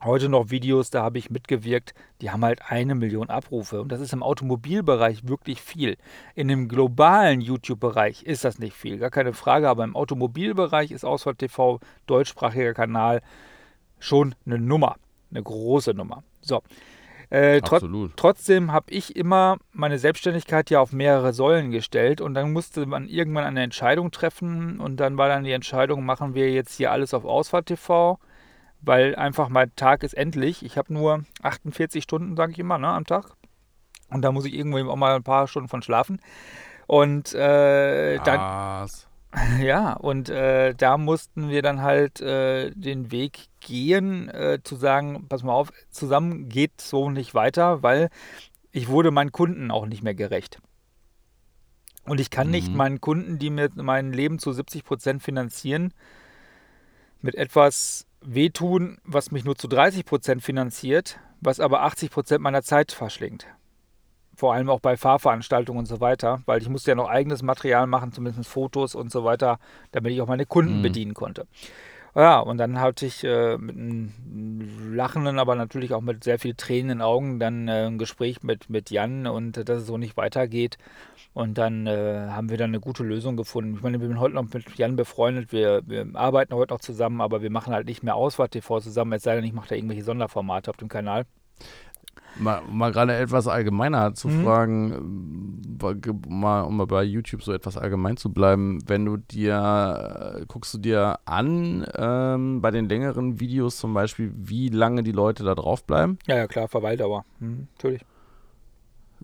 heute noch Videos, da habe ich mitgewirkt, die haben halt eine Million Abrufe. Und das ist im Automobilbereich wirklich viel. In dem globalen YouTube-Bereich ist das nicht viel, gar keine Frage. Aber im Automobilbereich ist Ausfahrt TV, deutschsprachiger Kanal, schon eine Nummer. Eine große Nummer. So. Äh, tro trotzdem habe ich immer meine Selbstständigkeit ja auf mehrere Säulen gestellt und dann musste man irgendwann eine Entscheidung treffen und dann war dann die Entscheidung, machen wir jetzt hier alles auf Ausfahrt TV weil einfach mein Tag ist endlich. Ich habe nur 48 Stunden, sage ich immer, ne, am Tag. Und da muss ich irgendwo auch mal ein paar Stunden von schlafen. Und äh, dann. [laughs] Ja, und äh, da mussten wir dann halt äh, den Weg gehen, äh, zu sagen, pass mal auf, zusammen geht so nicht weiter, weil ich wurde meinen Kunden auch nicht mehr gerecht. Und ich kann mhm. nicht meinen Kunden, die mir mein Leben zu 70 Prozent finanzieren, mit etwas wehtun, was mich nur zu 30 Prozent finanziert, was aber 80 Prozent meiner Zeit verschlingt. Vor allem auch bei Fahrveranstaltungen und so weiter, weil ich musste ja noch eigenes Material machen, zumindest Fotos und so weiter, damit ich auch meine Kunden mhm. bedienen konnte. Ja, und dann hatte ich äh, mit einem lachenden, aber natürlich auch mit sehr viel Tränen in den Augen dann äh, ein Gespräch mit, mit Jan und äh, dass es so nicht weitergeht. Und dann äh, haben wir dann eine gute Lösung gefunden. Ich meine, wir sind heute noch mit Jan befreundet, wir, wir arbeiten heute noch zusammen, aber wir machen halt nicht mehr Ausfahrt-TV zusammen, es sei denn, ich mache da irgendwelche Sonderformate auf dem Kanal. mal, mal gerade etwas allgemeiner zu Mhm. fragen, mal, um mal bei YouTube so etwas allgemein zu bleiben, wenn du dir, äh, guckst du dir an, ähm, bei den längeren Videos zum Beispiel, wie lange die Leute da drauf bleiben? Ja, ja, klar, Verweildauer. Mhm, natürlich.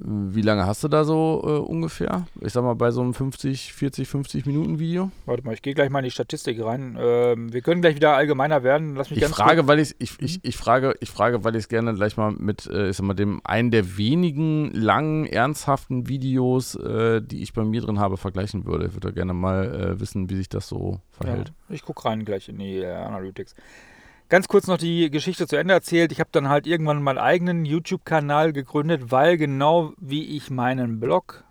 Wie lange hast du da so äh, ungefähr? Ich sag mal, bei so einem 50, 40, 50 Minuten Video? Warte mal, ich gehe gleich mal in die Statistik rein. Ähm, wir können gleich wieder allgemeiner werden. Lass mich Ich frage, weil ich, ich, ich, ich frage, ich frage, weil ich es gerne gleich mal mit, äh, ich sag mal, dem einen der wenigen langen, ernsthaften Videos, äh, die ich bei mir drin habe, vergleichen würde. Ich würde gerne mal äh, wissen, wie sich das so verhält. Ja, ich gucke rein gleich in die äh, Analytics. Ganz kurz noch die Geschichte zu Ende erzählt. Ich habe dann halt irgendwann meinen eigenen YouTube-Kanal gegründet, weil genau wie ich meinen Blog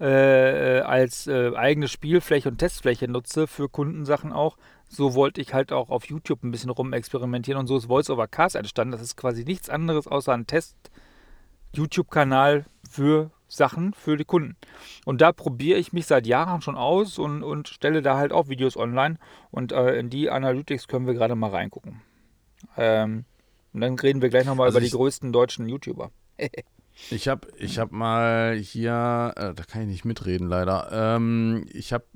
äh, als äh, eigene Spielfläche und Testfläche nutze für Kundensachen auch, so wollte ich halt auch auf YouTube ein bisschen rumexperimentieren und so ist Voice over Cast entstanden. Das ist quasi nichts anderes außer ein Test-YouTube-Kanal für Sachen für die Kunden. Und da probiere ich mich seit Jahren schon aus und, und stelle da halt auch Videos online. Und äh, in die Analytics können wir gerade mal reingucken. Ähm, und dann reden wir gleich nochmal Also über die größten deutschen YouTuber. [laughs] Ich habe ich hab mal hier, äh, da kann ich nicht mitreden leider, ähm, ich habe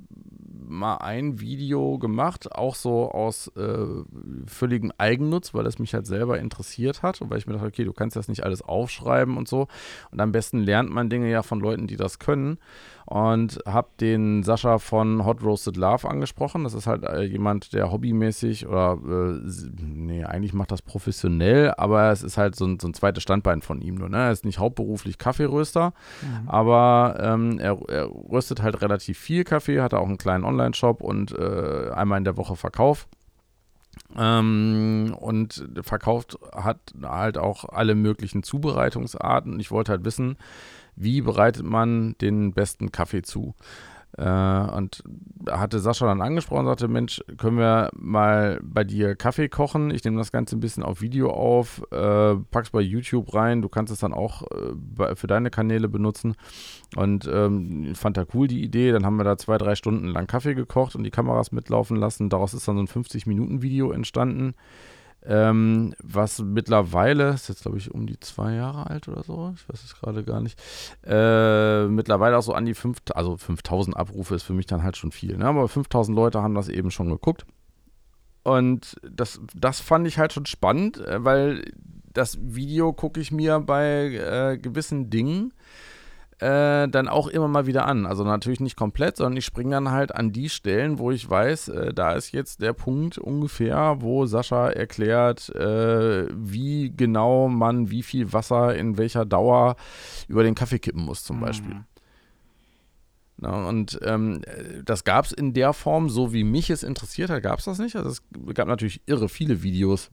mal ein Video gemacht, auch so aus äh, völligem Eigennutz, weil es mich halt selber interessiert hat und weil ich mir dachte, okay, du kannst das nicht alles aufschreiben und so. Und am besten lernt man Dinge ja von Leuten, die das können. Und habe den Sascha von Hot Roasted Love angesprochen. Das ist halt äh, jemand, der hobbymäßig oder, äh, nee, eigentlich macht das professionell, aber es ist halt so ein, so ein zweites Standbein von ihm nur. Ne? Er ist nicht hauptberuflich Kaffeeröster, aber ähm, er, er röstet halt relativ viel Kaffee, hat auch einen kleinen Online-Shop und äh, einmal in der Woche Verkauf. Ähm, und verkauft hat halt auch alle möglichen Zubereitungsarten. Ich wollte halt wissen, wie bereitet man den besten Kaffee zu? Äh, und da hatte Sascha dann angesprochen sagte, Mensch, können wir mal bei dir Kaffee kochen? Ich nehme das Ganze ein bisschen auf Video auf, äh, pack's bei YouTube rein, du kannst es dann auch äh, für deine Kanäle benutzen. Und ähm, fand er cool die Idee. Dann haben wir da zwei, drei Stunden lang Kaffee gekocht und die Kameras mitlaufen lassen. Daraus ist dann so ein 50-Minuten-Video entstanden. Ähm, was mittlerweile, ist jetzt glaube ich um die zwei Jahre alt oder so, ich weiß es gerade gar nicht, äh, mittlerweile auch so an die 5, also 5000 Abrufe ist für mich dann halt schon viel, ne? aber 5000 Leute haben das eben schon geguckt. Und das, das fand ich halt schon spannend, äh, weil das Video gucke ich mir bei äh, gewissen Dingen äh, dann auch immer mal wieder an. Also natürlich nicht komplett, sondern ich springe dann halt an die Stellen, wo ich weiß, äh, da ist jetzt der Punkt ungefähr, wo Sascha erklärt, äh, wie genau man wie viel Wasser in welcher Dauer über den Kaffee kippen muss zum Beispiel. Mhm. Na, und ähm, äh, das gab es in der Form, so wie mich es interessiert hat, gab es das nicht. Also es gab natürlich irre viele Videos,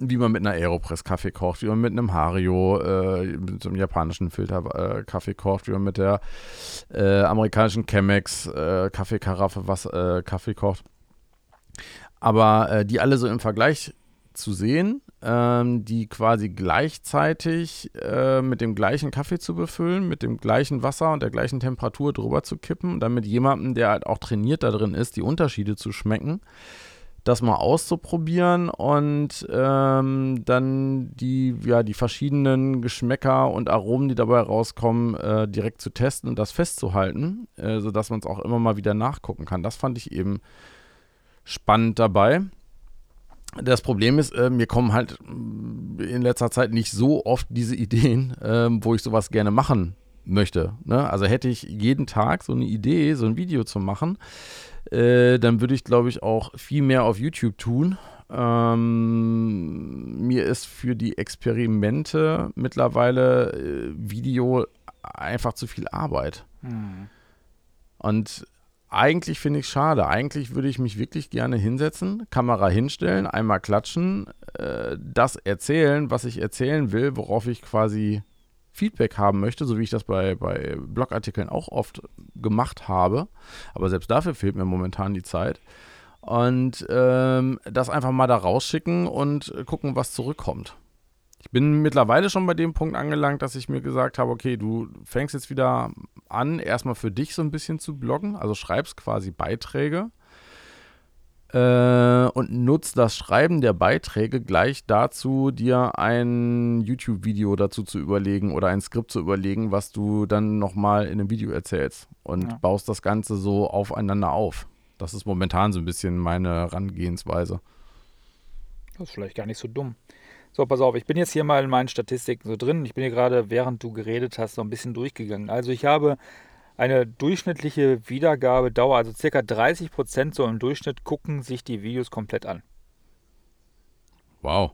wie man mit einer Aeropress Kaffee kocht, wie man mit einem Hario, äh, mit einem japanischen Filter äh, Kaffee kocht, wie man mit der äh, amerikanischen Chemex äh, Kaffeekaraffe was äh, Kaffee kocht. Aber äh, die alle so im Vergleich zu sehen, ähm, die quasi gleichzeitig äh, mit dem gleichen Kaffee zu befüllen, mit dem gleichen Wasser und der gleichen Temperatur drüber zu kippen und dann mit jemandem, der halt auch trainiert da drin ist, die Unterschiede zu schmecken, das mal auszuprobieren und ähm, dann die, ja, die verschiedenen Geschmäcker und Aromen, die dabei rauskommen, äh, direkt zu testen und das festzuhalten, äh, sodass man es auch immer mal wieder nachgucken kann. Das fand ich eben spannend dabei. Das Problem ist, äh, mir kommen halt mh, in letzter Zeit nicht so oft diese Ideen, [laughs] ähm, wo ich sowas gerne machen möchte. Ne? Also hätte ich jeden Tag so eine Idee, so ein Video zu machen, äh, dann würde ich, glaube ich, auch viel mehr auf YouTube tun. Ähm, mir ist für die Experimente mittlerweile äh, Video einfach zu viel Arbeit. Mhm. Und eigentlich finde ich schade. Eigentlich würde ich mich wirklich gerne hinsetzen, Kamera hinstellen, einmal klatschen, äh, das erzählen, was ich erzählen will, worauf ich quasi Feedback haben möchte, so wie ich das bei, bei Blogartikeln auch oft gemacht habe. Aber selbst dafür fehlt mir momentan die Zeit. Und ähm, das einfach mal da rausschicken und gucken, was zurückkommt. Ich bin mittlerweile schon bei dem Punkt angelangt, dass ich mir gesagt habe, okay, du fängst jetzt wieder an, erstmal für dich so ein bisschen zu bloggen, also schreibst quasi Beiträge. Äh, und nutzt das Schreiben der Beiträge gleich dazu, dir ein YouTube-Video dazu zu überlegen oder ein Skript zu überlegen, was du dann nochmal in einem Video erzählst und Ja. baust das Ganze so aufeinander auf. Das ist momentan so ein bisschen meine Herangehensweise. Das ist vielleicht gar nicht so dumm. So, pass auf, ich bin jetzt hier mal in meinen Statistiken so drin. Ich bin hier gerade, während du geredet hast, so ein bisschen durchgegangen. Also ich habe eine durchschnittliche Wiedergabedauer, also circa 30 Prozent so im Durchschnitt gucken sich die Videos komplett an. Wow.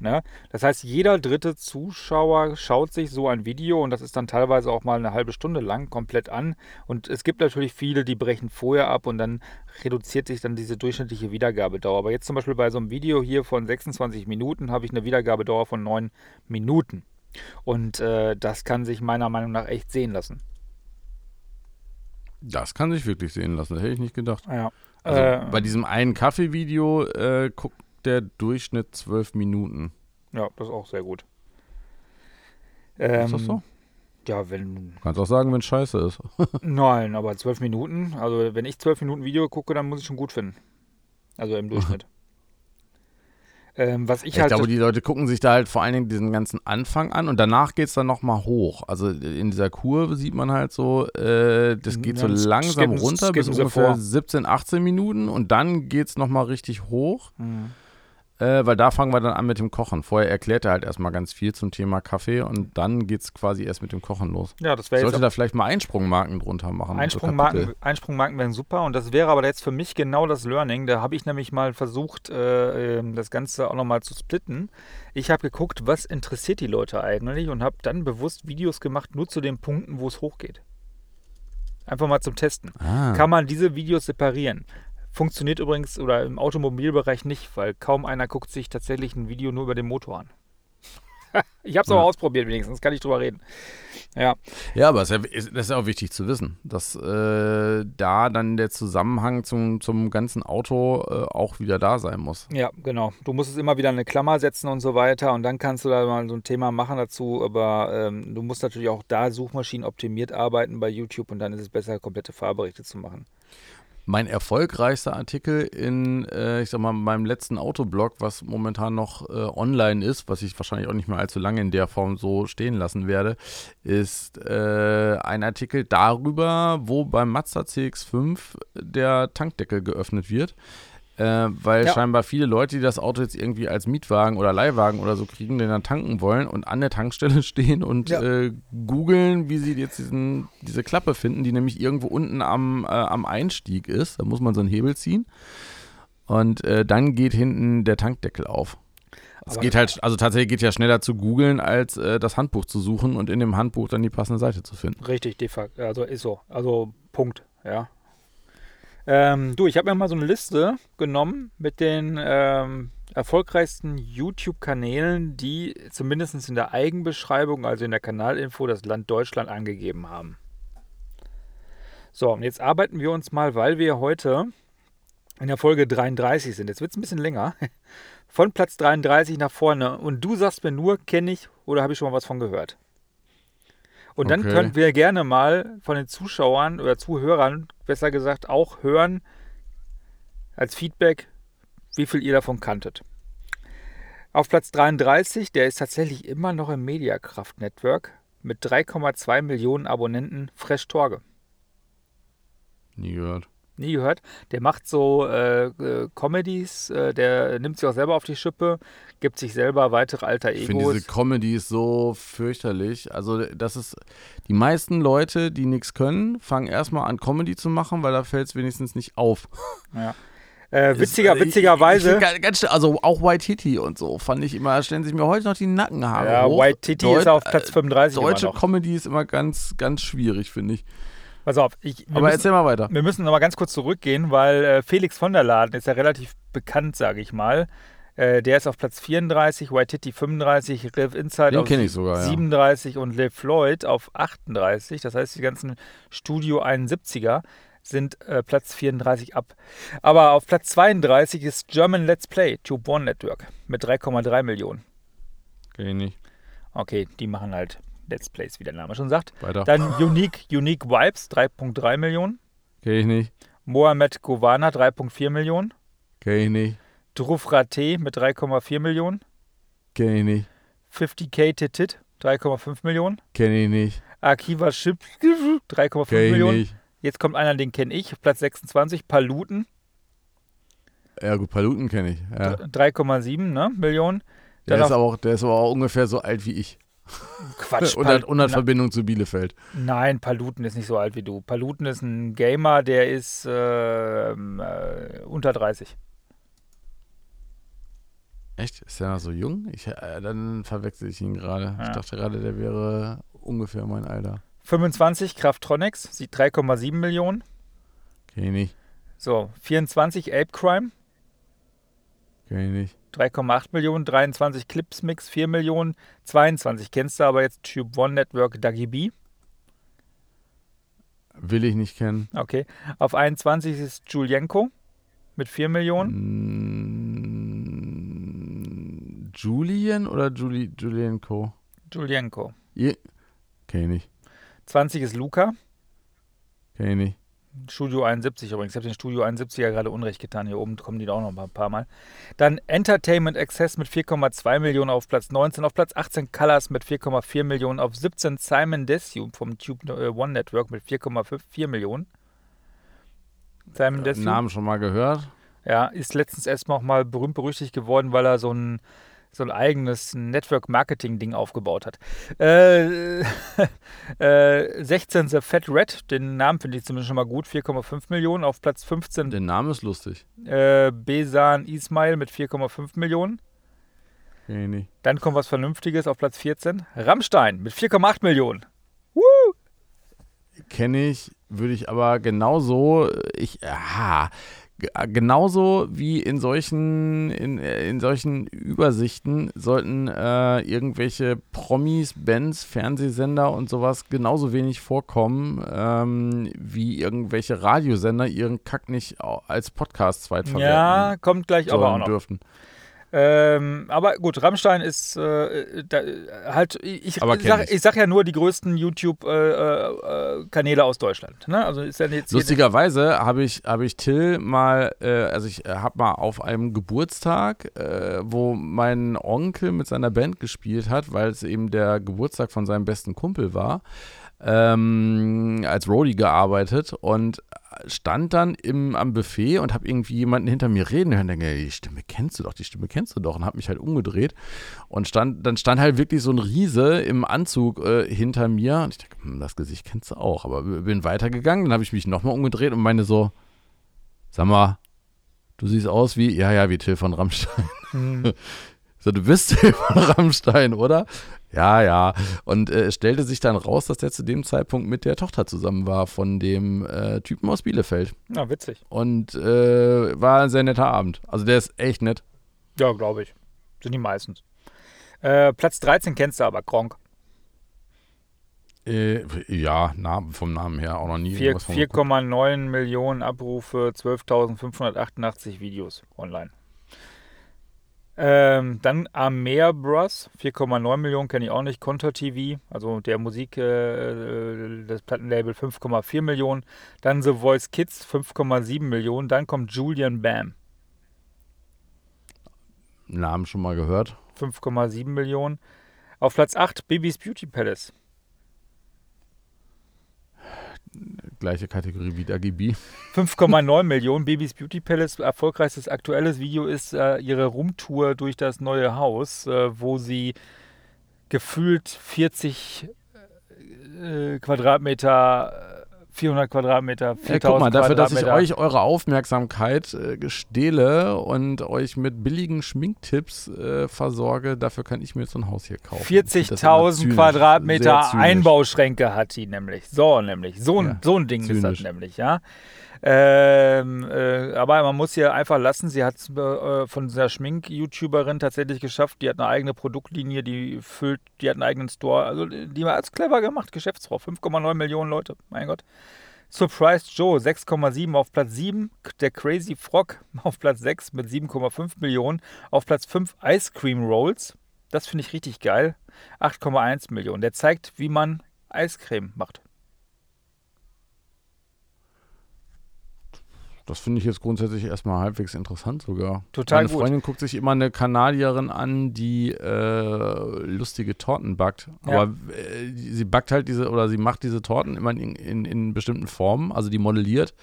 Ne? Das heißt, jeder dritte Zuschauer schaut sich so ein Video und das ist dann teilweise auch mal eine halbe Stunde lang komplett an. Und es gibt natürlich viele, die brechen vorher ab und dann reduziert sich dann diese durchschnittliche Wiedergabedauer. Aber jetzt zum Beispiel bei so einem Video hier von 26 Minuten habe ich eine Wiedergabedauer von 9 Minuten. Und äh, das kann sich meiner Meinung nach echt sehen lassen. Das kann sich wirklich sehen lassen, das hätte ich nicht gedacht. Ja. Also Äh, bei diesem einen Kaffee-Video äh, guckt der Durchschnitt zwölf Minuten. ja, das ist auch sehr gut. ist das Ähm, so? Ja, wenn Du kannst auch sagen, wenn es scheiße ist. [laughs] Nein, aber zwölf Minuten, also wenn ich zwölf Minuten Video gucke, dann muss ich schon gut finden. Also im [laughs] Durchschnitt. Ähm, was ich Ich halt. glaube, die Leute gucken sich da halt vor allen Dingen diesen ganzen Anfang an und danach geht es dann nochmal hoch. Also in dieser Kurve sieht man halt so, äh, das geht so Dann langsam skippen- runter bis skippen sie ungefähr vor. 17, 18 Minuten und dann geht es nochmal richtig hoch, Mhm. Äh, weil da fangen wir dann an mit dem Kochen. Vorher erklärt er halt erstmal ganz viel zum Thema Kaffee und dann geht es quasi erst mit dem Kochen los. Ja, das wäre sollte da vielleicht mal Einsprungmarken drunter machen. so Einsprungmarken, Kapitel. Einsprungmarken wären super und das wäre aber jetzt für mich genau das Learning. Da habe ich nämlich mal versucht, äh, ähm, das Ganze auch nochmal zu splitten. Ich habe geguckt, was interessiert die Leute eigentlich und habe dann bewusst Videos gemacht, nur zu den Punkten, wo es hochgeht. Einfach mal zum Testen. Ah. kann man diese Videos separieren. Funktioniert übrigens oder im Automobilbereich nicht, weil kaum einer guckt sich tatsächlich ein Video nur über den Motor an. [laughs] ich habe es Ja. aber ausprobiert wenigstens, kann ich drüber reden. Ja, Ja, aber das ist ja auch wichtig zu wissen, dass äh, da dann der Zusammenhang zum, zum ganzen Auto äh, auch wieder da sein muss. ja, genau. Du musst es immer wieder in eine Klammer setzen und so weiter und dann kannst du da mal so ein Thema machen dazu, aber ähm, du musst natürlich auch da Suchmaschinen optimiert arbeiten bei YouTube und dann ist es besser, komplette Fahrberichte zu machen. Mein erfolgreichster Artikel in, äh, ich sag mal, meinem letzten Autoblog, was momentan noch äh, online ist, was ich wahrscheinlich auch nicht mehr allzu lange in der Form so stehen lassen werde, ist äh, ein Artikel darüber, wo beim Mazda CX5 der Tankdeckel geöffnet wird. Äh, weil Ja. scheinbar viele Leute, die das Auto jetzt irgendwie als Mietwagen oder Leihwagen oder so kriegen, den dann tanken wollen und an der Tankstelle [laughs] stehen und Ja. äh, googeln, wie sie jetzt diesen, diese Klappe finden, die nämlich irgendwo unten am, äh, am Einstieg ist. Da muss man so einen Hebel ziehen. Und äh, dann geht hinten der Tankdeckel auf. Es geht halt, also tatsächlich geht ja schneller zu googeln, als äh, das Handbuch zu suchen und in dem Handbuch dann die passende Seite zu finden. Richtig, de facto. Also ist so. Also Punkt, ja. Ähm, du, ich habe mir mal so eine Liste genommen mit den ähm, erfolgreichsten YouTube-Kanälen, die zumindest in der Eigenbeschreibung, also in der Kanalinfo, das Land Deutschland angegeben haben. So, und jetzt arbeiten wir uns mal, weil wir heute in der Folge 33 sind. Jetzt wird es ein bisschen länger. [laughs] Von Platz 33 nach vorne. Und du sagst mir nur, kenne ich oder habe ich schon mal was von gehört? Und dann Okay. können wir gerne mal von den Zuschauern oder Zuhörern, besser gesagt, auch hören, als Feedback, wie viel ihr davon kanntet. Auf Platz 33, der ist tatsächlich immer noch im Mediakraft Network mit 3,2 Millionen Abonnenten, Fresh Torge. Nie gehört. Nie gehört. Der macht so äh, äh, Comedies, äh, der nimmt sich auch selber auf die Schippe, gibt sich selber weitere alter Ich finde Egos. diese Comedy ist so fürchterlich. Also, das ist, die meisten Leute, die nichts können, fangen erstmal an, Comedy zu machen, weil da fällt es wenigstens nicht auf. [laughs] Ja. Äh, witziger, Ist, äh, witzigerweise. Ich, ich, find ganz, ganz, also auch White Titty und so fand ich immer, da stellen sich mir heute noch die Nackenhaare ja, hoch. White Titty ist Deut- auf Platz 35 immer Deutsche. Comedy ist immer ganz, ganz schwierig, finde ich. Pass auf, ich, wir Aber müssen, erzähl mal weiter. Wir müssen noch mal ganz kurz zurückgehen, weil äh, Felix von der Laden ist ja relativ bekannt, sage ich mal. Äh, der ist auf Platz 34, White Titty 35, Rev Inside Den auf sogar, ja. 37 und Le Floyd auf 38. Das heißt, die ganzen Studio 71er sind äh, Platz 34 ab. Aber auf Platz 32 ist German Let's Play, Tube One Network mit 3,3 Millionen. Kenn ich nicht. Okay, die machen halt Let's Plays, wie der Name schon sagt. Weiter. Dann Unique, Unique Vibes, 3,3 Millionen. Kenn ich nicht. Mohamed Govana 3,4 Millionen. Kenn ich nicht. Druf Raté mit 3,4 Millionen. Kenn ich nicht. 50k Titit, 3,5 Millionen. Kenn ich nicht. Akiva Chip, 3,5 Kenn ich Millionen. nicht. Jetzt kommt einer, den kenne ich, Platz 26, Paluten, Ja, gut, Paluten kenne ich. Ja. 3,7 ne, Millionen. Der ist, auch, der ist aber auch ungefähr so alt wie ich. Quatsch. Hat Na- Verbindung zu Bielefeld. Nein, Paluten ist nicht so alt wie du. Paluten ist ein Gamer, der ist ähm, äh, unter 30. Echt? Ist der noch so jung? Ich, äh, dann verwechsel ich ihn gerade. Ich Ja. dachte gerade, der wäre ungefähr mein Alter. 25 Kraftronics, sieht 3,7 Millionen. Kenn ich nicht. So, 24 Ape Crime, Kenn ich nicht. 3,8 Millionen. 23 Clips Mix, 4 Millionen. 22 kennst du aber jetzt Tube One Network Dagi B. Will ich nicht kennen. Okay. Auf 21 ist Julienko mit 4 Millionen. Mm, Julian oder Juli, Julian Co? Julienko. Je Kenn ich nicht. 20 ist Luca. Kenn ich nicht. Studio 71 übrigens. Ich habe den Studio 71er gerade Unrecht getan. Hier oben kommen die da auch noch ein paar Mal. Dann Entertainment Access mit 4,2 Millionen auf Platz 19. Auf Platz 18 Colors mit 4,4 Millionen. Auf 17 Simon Desue vom Tube äh, One Network mit 4,4 Millionen. Simon Desue. Namen schon mal gehört. Ja, ist letztens erstmal auch mal berühmt berüchtigt geworden, weil er so ein, so ein eigenes Network-Marketing-Ding aufgebaut hat. Äh, [laughs] äh, 16 The Fat Red, den Namen finde ich zumindest schon mal gut, 4,5 Millionen. Auf Platz 15 Der Name ist lustig. äh, Besan Ismail mit 4,5 Millionen. Ich nicht. Dann kommt was Vernünftiges auf Platz 14. Rammstein mit 4,8 Millionen. Kenne ich, würde ich aber genauso, ich, aha, genauso wie in solchen, in, äh, in solchen Übersichten sollten äh, irgendwelche Promis, Bands, Fernsehsender und sowas genauso wenig vorkommen, ähm, wie irgendwelche Radiosender ihren Kack nicht als Podcast zweitverwerten Ja, kommt gleich aber auch noch. dürften. Ähm, aber gut, Rammstein ist äh, da, halt, ich, sag, ich. sag ja nur die größten YouTube-Kanäle aus Deutschland. Ne? Also ist ja jetzt Lustigerweise habe ich, habe ich Till mal, äh, also ich äh, habe mal auf einem Geburtstag, äh, wo mein Onkel mit seiner Band gespielt hat, weil es eben der Geburtstag von seinem besten Kumpel war, ähm, als Roadie gearbeitet und stand dann im, am Buffet und habe irgendwie jemanden hinter mir reden hören denke, die Stimme kennst du doch, die Stimme kennst du doch und habe mich halt umgedreht und stand, dann stand halt wirklich so ein Riese im Anzug äh, hinter mir und ich dachte, hm, das Gesicht kennst du auch, aber bin weitergegangen, dann habe ich mich nochmal umgedreht und meine so, sag mal, du siehst aus wie, ja, ja, wie Till von Rammstein. Hm. [laughs] So, du bist [laughs] Till von Rammstein, oder? Ja, ja. Und äh, es stellte sich dann raus, dass der zu dem Zeitpunkt mit der Tochter zusammen war von dem äh, Typen aus Bielefeld. Na, witzig. Und äh, war ein sehr netter Abend. Also der ist echt nett. Ja, glaube ich. Sind die meistens. Äh, Platz 13 kennst du aber, Gronk. Äh, ja, vom Namen her auch noch nie. Vier- irgendwas von geguckt. 4,9 Millionen Abrufe, 12.588 Videos online. Ähm, dann Amer Bros, 4,9 Millionen kenne ich auch nicht. Konter TV, also der Musik, äh, das Plattenlabel 5,4 Millionen. Dann The Voice Kids, 5,7 Millionen. Dann kommt Julian Bam, Namen schon mal gehört. 5,7 Millionen. Auf Platz 8 Bibis Beauty Palace, Gleiche Kategorie wie Dagibi. [laughs] 5,9 Millionen. Bibis Beauty Palace, erfolgreichstes aktuelles Video ist äh, ihre Roomtour durch das neue Haus, äh, wo sie gefühlt 40 äh, Quadratmeter, äh, 400 Quadratmeter, 4000 Ja, guck mal, dafür, dass ich Quadratmeter. euch eure Aufmerksamkeit äh, stehle und euch mit billigen Schminktipps äh, versorge, dafür kann ich mir jetzt so ein Haus hier kaufen. Ich find das immer 40.000 zynisch, sehr Quadratmeter zynisch. Einbauschränke hat die nämlich. So nämlich. So ein, Ja, so ein Ding ist das zynisch. nämlich, ja. Ähm, äh, aber man muss hier einfach lassen, sie hat es äh, von dieser Schmink-YouTuberin tatsächlich geschafft. Die hat eine eigene Produktlinie, die füllt, die hat einen eigenen Store. Also die war als clever gemacht, Geschäftsfrau. 5,9 Millionen Leute, mein Gott. Surprised Joe 6,7 auf Platz 7. Der Crazy Frog [laughs] auf Platz 6 mit 7,5 Millionen. Auf Platz 5 Ice Cream Rolls. Das finde ich richtig geil. 8,1 Millionen. Der zeigt, wie man Eiscreme macht. Das finde ich jetzt grundsätzlich erstmal halbwegs interessant sogar. Total Meine gut. Freundin guckt sich immer eine Kanadierin an, die äh, lustige Torten backt. Ja. Aber äh, sie backt halt diese, oder sie macht diese Torten immer in, in, in bestimmten Formen. Also die modelliert.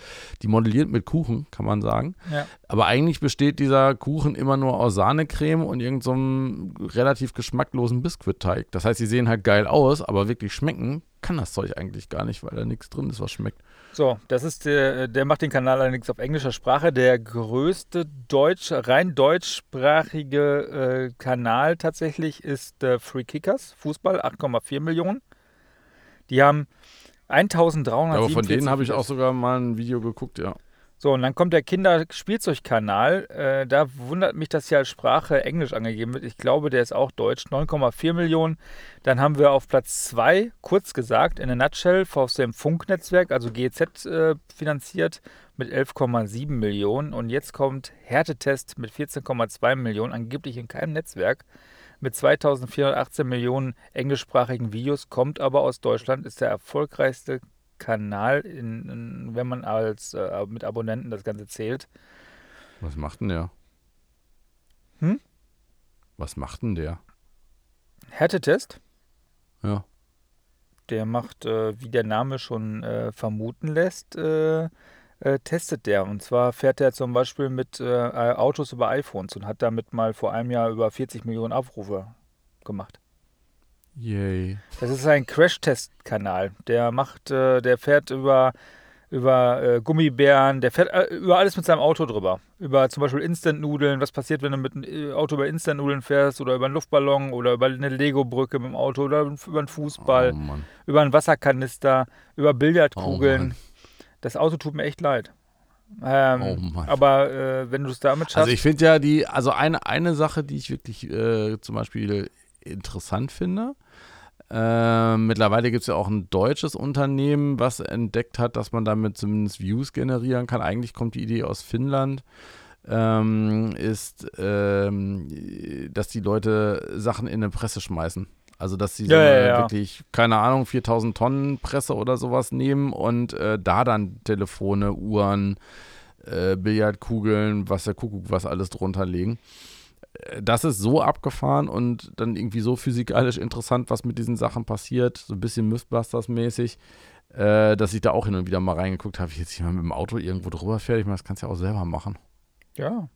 Die modelliert mit Kuchen, kann man sagen. Ja. Aber eigentlich besteht dieser Kuchen immer nur aus Sahnecreme und irgendeinem relativ geschmacklosen Biskuitteig. Das heißt, sie sehen halt geil aus, aber wirklich schmecken kann das Zeug eigentlich gar nicht, weil da nichts drin ist, was schmeckt. So, das ist der, der macht den Kanal allerdings auf englischer Sprache. Der größte deutsch, rein deutschsprachige äh, Kanal tatsächlich ist äh, Free Kickers, Fußball, 8,4 Millionen. Die haben 1300. Aber von denen habe ich auch sogar mal ein Video geguckt, ja. So, und dann kommt der Kinderspielzeugkanal. Äh, da wundert mich, dass hier als Sprache Englisch angegeben wird. Ich glaube, der ist auch deutsch. 9,4 Millionen. Dann haben wir auf Platz 2, kurz gesagt, in a nutshell, aus dem Funknetzwerk, also GEZ äh, finanziert, mit 11,7 Millionen. Und jetzt kommt Härtetest mit 14,2 Millionen, angeblich in keinem Netzwerk. Mit 2418 Millionen englischsprachigen Videos, kommt aber aus Deutschland, ist der erfolgreichste Kanal, in, in, wenn man als äh, mit Abonnenten das Ganze zählt. Was macht denn der? Hm? Was macht denn der? Härtetest, Ja. der macht, äh, wie der Name schon äh, vermuten lässt, äh, äh, testet der. Und zwar fährt er zum Beispiel mit äh, Autos über iPhones und hat damit mal vor einem Jahr über 40 Millionen Aufrufe gemacht. Yay. Das ist ein Crash-Test-Kanal. Der macht, äh, der fährt über, über äh, Gummibären, der fährt äh, über alles mit seinem Auto drüber. Über zum Beispiel Instant-Nudeln. Was passiert, wenn du mit einem äh, Auto über Instant-Nudeln fährst oder über einen Luftballon oder über eine Lego-Brücke mit dem Auto oder über einen Fußball, Oh über einen Wasserkanister, über Billardkugeln. Oh das Auto tut mir echt leid. Ähm, Oh Mann. aber äh, wenn du es damit schaffst, Also ich finde ja die, also eine, eine Sache, die ich wirklich äh, zum Beispiel interessant finde. Äh, mittlerweile gibt es ja auch ein deutsches Unternehmen, was entdeckt hat, dass man damit zumindest Views generieren kann. Eigentlich kommt die Idee aus Finnland. Ähm, ist, ähm, dass die Leute Sachen in eine Presse schmeißen. Also, dass sie Ja, ja, ja. wirklich, keine Ahnung, 4000 Tonnen Presse oder sowas nehmen und äh, da dann Telefone, Uhren, äh, Billardkugeln, was der Kuckuck, was alles drunter legen. Das ist so abgefahren und dann irgendwie so physikalisch interessant, was mit diesen Sachen passiert, so ein bisschen Mythbusters-mäßig, äh, dass ich da auch hin und wieder mal reingeguckt habe, wie jetzt jemand mit dem Auto irgendwo drüber fährt. Ich meine, das kannst du ja auch selber machen. ja,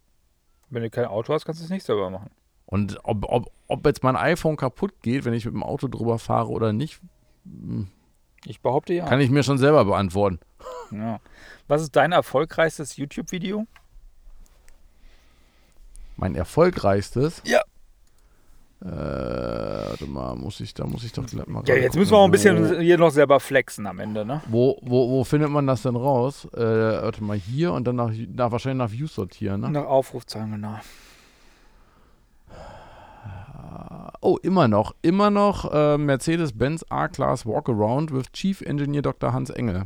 wenn du kein Auto hast, kannst du es nicht selber machen. Und ob, ob, ob jetzt mein iPhone kaputt geht, wenn ich mit dem Auto drüber fahre oder nicht, hm, Ich behaupte ja. kann ich mir schon selber beantworten. ja. Was ist dein erfolgreichstes YouTube-Video? Mein erfolgreichstes. Ja. Äh, warte mal, muss ich, da muss ich doch gleich mal Ja, jetzt gucken, müssen wir auch ein bisschen hier noch selber flexen am Ende, ne? Wo, wo, wo findet man das denn raus? Äh, warte mal, hier und dann nach, nach wahrscheinlich nach Views sortieren, ne? Nach Aufrufzahlen, genau. Oh, immer noch. Immer noch äh, Mercedes-Benz A-Class Walkaround with Chief Engineer Dr. Hans Engel.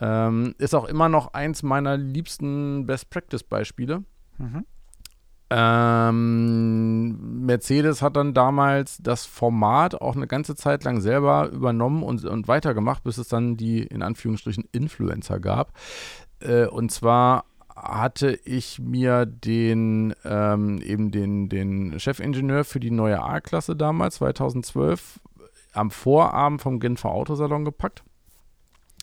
Ähm, ist auch immer noch eins meiner liebsten Best-Practice-Beispiele. Mhm. Ähm, Mercedes hat dann damals das Format auch eine ganze Zeit lang selber übernommen und, und weitergemacht, bis es dann die in Anführungsstrichen Influencer gab. Äh, und zwar hatte ich mir den ähm, eben den, den Chefingenieur für die neue A-Klasse damals, 2012, am Vorabend vom Genfer Autosalon gepackt.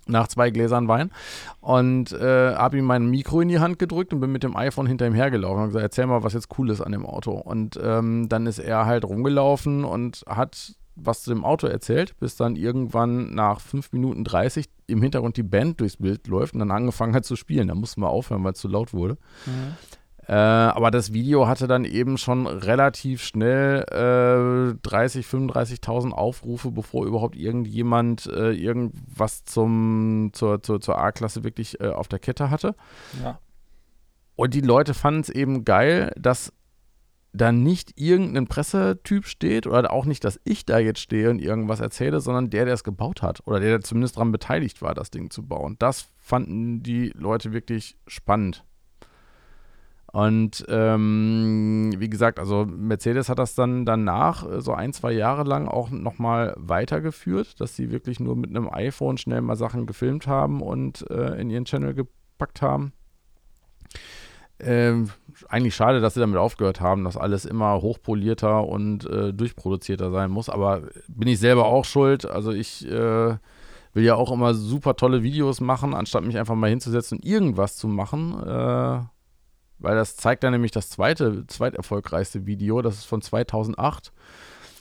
Nach zwei Gläsern Wein und äh, habe ihm mein Mikro in die Hand gedrückt und bin mit dem iPhone hinter ihm hergelaufen und gesagt, erzähl mal, was jetzt cool ist an dem Auto. Und ähm, dann ist er halt rumgelaufen und hat was zu dem Auto erzählt, bis dann irgendwann nach 5 Minuten 30 im Hintergrund die Band durchs Bild läuft und dann angefangen hat zu spielen. Da mussten wir aufhören, weil es zu laut wurde. Mhm. Äh, aber das Video hatte dann eben schon relativ schnell äh, 30, 35.000 Aufrufe, bevor überhaupt irgendjemand äh, irgendwas zum, zur, zur, zur A-Klasse wirklich äh, auf der Kette hatte. Ja. Und die Leute fanden es eben geil, dass da nicht irgendein Pressetyp steht oder auch nicht, dass ich da jetzt stehe und irgendwas erzähle, sondern der, der es gebaut hat oder der, der zumindest daran beteiligt war, das Ding zu bauen. Das fanden die Leute wirklich spannend. Und ähm, wie gesagt, also Mercedes hat das dann danach äh, so ein, zwei Jahre lang auch nochmal weitergeführt, dass sie wirklich nur mit einem iPhone schnell mal Sachen gefilmt haben und äh, in ihren Channel gepackt haben. ähm, eigentlich schade, dass sie damit aufgehört haben, dass alles immer hochpolierter und äh, durchproduzierter sein muss. Aber bin ich selber auch schuld. Also ich äh, will ja auch immer super tolle Videos machen, anstatt mich einfach mal hinzusetzen und irgendwas zu machen. Äh, weil das zeigt dann nämlich das zweite, zweiterfolgreichste Video. Das ist von 2008.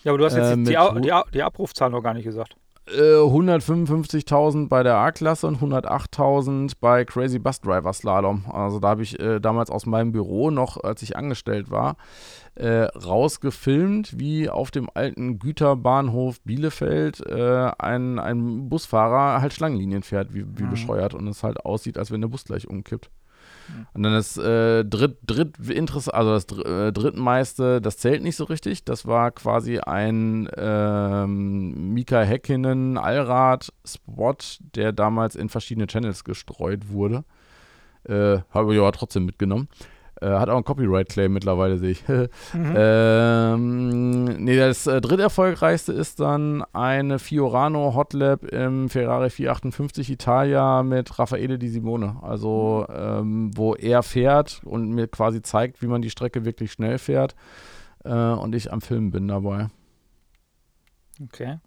Ja, aber du hast jetzt äh, die, die, die, Abrufzahl noch gar nicht gesagt. 155.000 bei der A-Klasse und 108.000 bei Crazy Bus Driver Slalom. Also da habe ich äh, damals aus meinem Büro noch, als ich angestellt war, äh, rausgefilmt, wie auf dem alten Güterbahnhof Bielefeld äh, ein, ein Busfahrer halt Schlangenlinien fährt, wie, wie mhm. bescheuert und es halt aussieht, als wenn der Bus gleich umkippt. Und dann das äh, dritt, dritt also das äh, drittmeiste, das zählt nicht so richtig. Das war quasi ein ähm, Mika Häkkinen Allrad-Spot, der damals in verschiedene Channels gestreut wurde. Äh, habe ich aber trotzdem mitgenommen. Äh, hat auch einen Copyright-Claim mittlerweile, sehe ich. [laughs] mhm. ähm, nee, das äh, dritterfolgreichste ist dann eine Fiorano Hotlap im Ferrari 458 Italia mit Raffaele Di Simone. Also, ähm, wo er fährt und mir quasi zeigt, wie man die Strecke wirklich schnell fährt. Äh, und ich am Film bin dabei. Okay.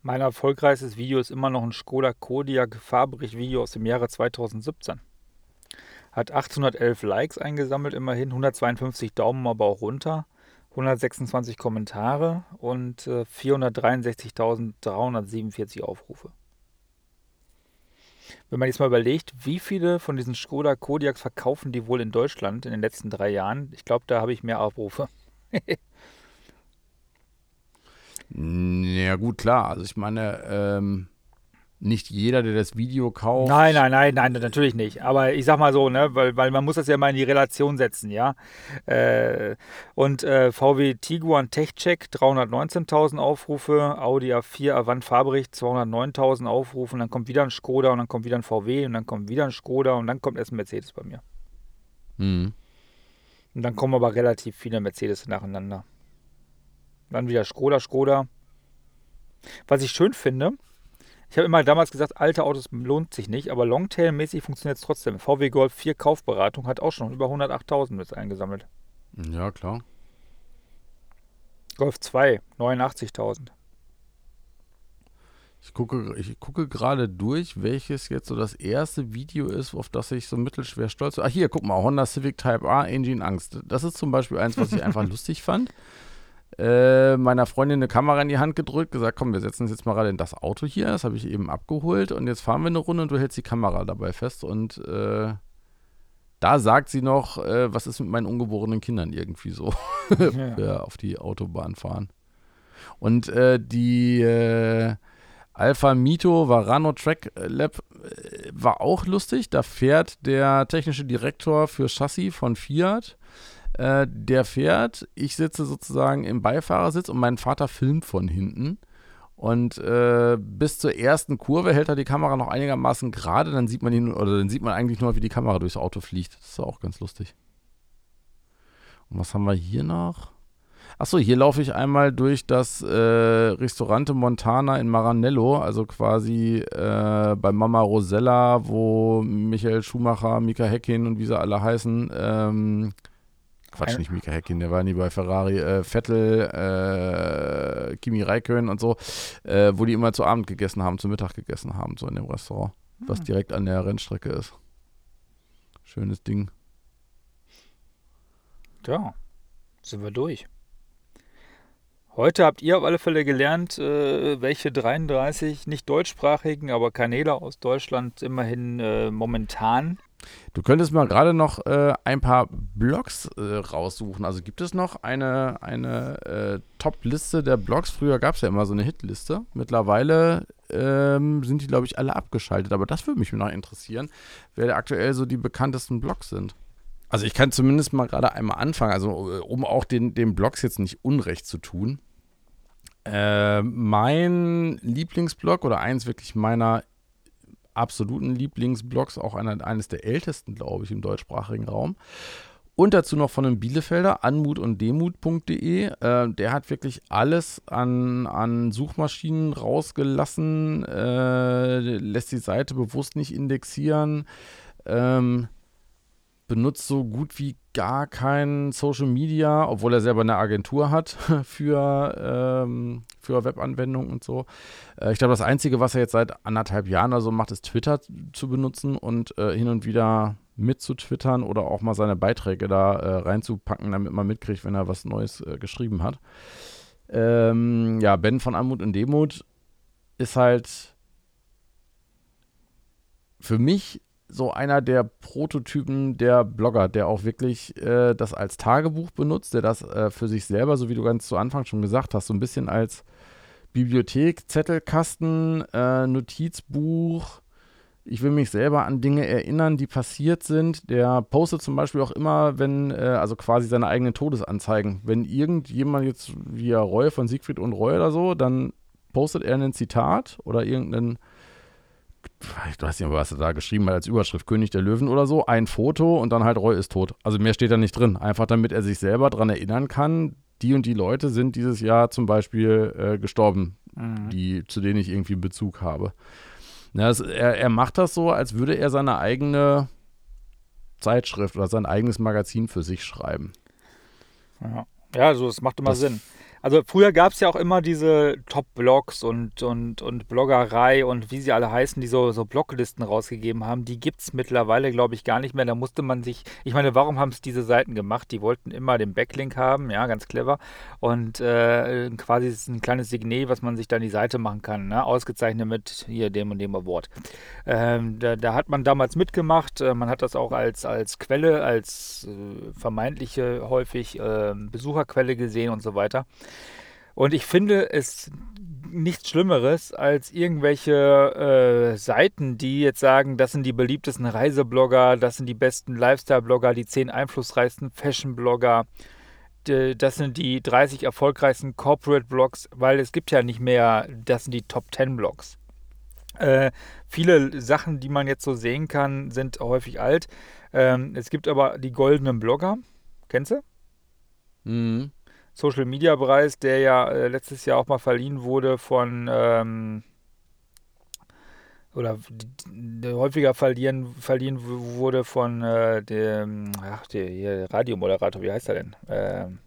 Mein erfolgreichstes Video ist immer noch ein Skoda Kodiak Fahrbericht-Video aus dem Jahre 2017 hat 811 Likes eingesammelt, immerhin 152 Daumen, aber auch runter, 126 Kommentare und äh, 463.347 Aufrufe. Wenn man jetzt mal überlegt, wie viele von diesen Skoda Kodiaks verkaufen die wohl in Deutschland in den letzten drei Jahren, ich glaube, da habe ich mehr Aufrufe. [laughs] ja gut, klar. Also ich meine, ähm, nicht jeder, der das Video kauft. Nein, nein, nein, nein, natürlich nicht. Aber ich sag mal so, ne, weil, weil man muss das ja mal in die Relation setzen, ja. Äh, und äh, VW Tiguan TechCheck 319.000 Aufrufe, Audi A4 Avant Fahrbericht 209.000 Aufrufe und dann kommt wieder ein Skoda und dann kommt wieder ein VW und dann kommt wieder ein Skoda und dann kommt erst ein Mercedes bei mir. Mhm. Und dann kommen aber relativ viele Mercedes nacheinander. Dann wieder Skoda, Skoda. Was ich schön finde, ich habe immer damals gesagt, alte Autos lohnt sich nicht, aber Longtail-mäßig funktioniert es trotzdem. VW Golf 4 Kaufberatung hat auch schon über 108.000 jetzt eingesammelt. Ja, klar. Golf 2, 89.000. Ich gucke, ich gucke gerade durch, welches jetzt so das erste Video ist, auf das ich so mittelschwer stolz bin. Ah, hier, guck mal, Honda Civic Type A, Engine Angst. Das ist zum Beispiel eins, was ich [laughs] einfach lustig fand äh, meiner Freundin eine Kamera in die Hand gedrückt, gesagt, komm, wir setzen uns jetzt mal gerade in das Auto hier. Das habe ich eben abgeholt und jetzt fahren wir eine Runde und du hältst die Kamera dabei fest und äh, da sagt sie noch, äh, was ist mit meinen ungeborenen Kindern irgendwie so, [laughs] ja. wir auf die Autobahn fahren. Und äh, die äh, Alpha Mito Varano Track Lab äh, war auch lustig. Da fährt der technische Direktor für Chassis von Fiat äh, der fährt, ich sitze sozusagen im Beifahrersitz und mein Vater filmt von hinten. Und äh, bis zur ersten Kurve hält er die Kamera noch einigermaßen gerade, dann sieht man ihn, oder dann sieht man eigentlich nur, wie die Kamera durchs Auto fliegt. Das ist auch ganz lustig. Und was haben wir hier noch? Achso, hier laufe ich einmal durch das äh, Restaurante Montana in Maranello, also quasi äh, bei Mama Rosella, wo Michael Schumacher, Mika Heckin und wie sie alle heißen, ähm, Quatsch, nicht Mika Häkkinen, der war nie bei Ferrari, äh, Vettel, äh, Kimi Räikkönen und so, äh, wo die immer zu Abend gegessen haben, zu Mittag gegessen haben, so in dem Restaurant, mhm. was direkt an der Rennstrecke ist. Schönes Ding. Ja, sind wir durch. Heute habt ihr auf alle Fälle gelernt, äh, welche 33 nicht deutschsprachigen, aber Kanäle aus Deutschland immerhin äh, momentan Du könntest mal gerade noch äh, ein paar Blogs äh, raussuchen. Also gibt es noch eine, eine äh, Top-Liste der Blogs? Früher gab es ja immer so eine Hitliste. Mittlerweile ähm, sind die, glaube ich, alle abgeschaltet. Aber das würde mich noch interessieren, wer aktuell so die bekanntesten Blogs sind. Also ich kann zumindest mal gerade einmal anfangen, also äh, um auch den, den Blogs jetzt nicht Unrecht zu tun. Äh, mein Lieblingsblog oder eins wirklich meiner absoluten Lieblingsblogs, auch einer, eines der ältesten, glaube ich, im deutschsprachigen Raum. Und dazu noch von einem Bielefelder, anmut und demut.de. Äh, der hat wirklich alles an, an Suchmaschinen rausgelassen, äh, lässt die Seite bewusst nicht indexieren. Ähm, benutzt so gut wie gar kein Social Media, obwohl er selber eine Agentur hat [laughs] für, ähm, für Webanwendungen und so. Äh, ich glaube, das Einzige, was er jetzt seit anderthalb Jahren oder so macht, ist Twitter zu benutzen und äh, hin und wieder mitzutwittern oder auch mal seine Beiträge da äh, reinzupacken, damit man mitkriegt, wenn er was Neues äh, geschrieben hat. Ähm, ja, Ben von Anmut und Demut ist halt für mich so einer der Prototypen der Blogger, der auch wirklich äh, das als Tagebuch benutzt, der das äh, für sich selber, so wie du ganz zu Anfang schon gesagt hast, so ein bisschen als Bibliothek, Zettelkasten, äh, Notizbuch. Ich will mich selber an Dinge erinnern, die passiert sind. Der postet zum Beispiel auch immer, wenn, äh, also quasi seine eigenen Todesanzeigen. Wenn irgendjemand jetzt wie Reue von Siegfried und Reue oder so, dann postet er ein Zitat oder irgendeinen ich weiß nicht was er da geschrieben hat als Überschrift, König der Löwen oder so, ein Foto und dann halt Roy ist tot. Also mehr steht da nicht drin. Einfach damit er sich selber daran erinnern kann, die und die Leute sind dieses Jahr zum Beispiel äh, gestorben, mhm. die, zu denen ich irgendwie Bezug habe. Na, das, er, er macht das so, als würde er seine eigene Zeitschrift oder sein eigenes Magazin für sich schreiben. Ja, ja also das macht immer das Sinn. Also früher gab es ja auch immer diese Top-Blogs und, und, und Bloggerei und wie sie alle heißen, die so, so Bloglisten rausgegeben haben. Die gibt es mittlerweile, glaube ich, gar nicht mehr. Da musste man sich, ich meine, warum haben es diese Seiten gemacht? Die wollten immer den Backlink haben, ja, ganz clever. Und äh, quasi ist ein kleines Signet, was man sich dann die Seite machen kann, ne? ausgezeichnet mit hier dem und dem Award. Ähm, da, da, hat man damals mitgemacht. Äh, man hat das auch als, als Quelle, als äh, vermeintliche häufig äh, Besucherquelle gesehen und so weiter. Und ich finde es nichts Schlimmeres als irgendwelche äh, Seiten, die jetzt sagen, das sind die beliebtesten Reiseblogger, das sind die besten Lifestyle-Blogger, die zehn einflussreichsten Fashion-Blogger, das sind die 30 erfolgreichsten Corporate-Blogs, weil es gibt ja nicht mehr, das sind die Top 10 Blogs. Äh, viele Sachen, die man jetzt so sehen kann, sind häufig alt. Ähm, es gibt aber die goldenen Blogger. Kennst du? Mhm. Social Media Preis, der ja äh, letztes Jahr auch mal verliehen wurde von ähm, oder häufiger verliehen, verliehen wurde von äh, dem ach, der, der Radiomoderator, wie heißt er denn? Ähm,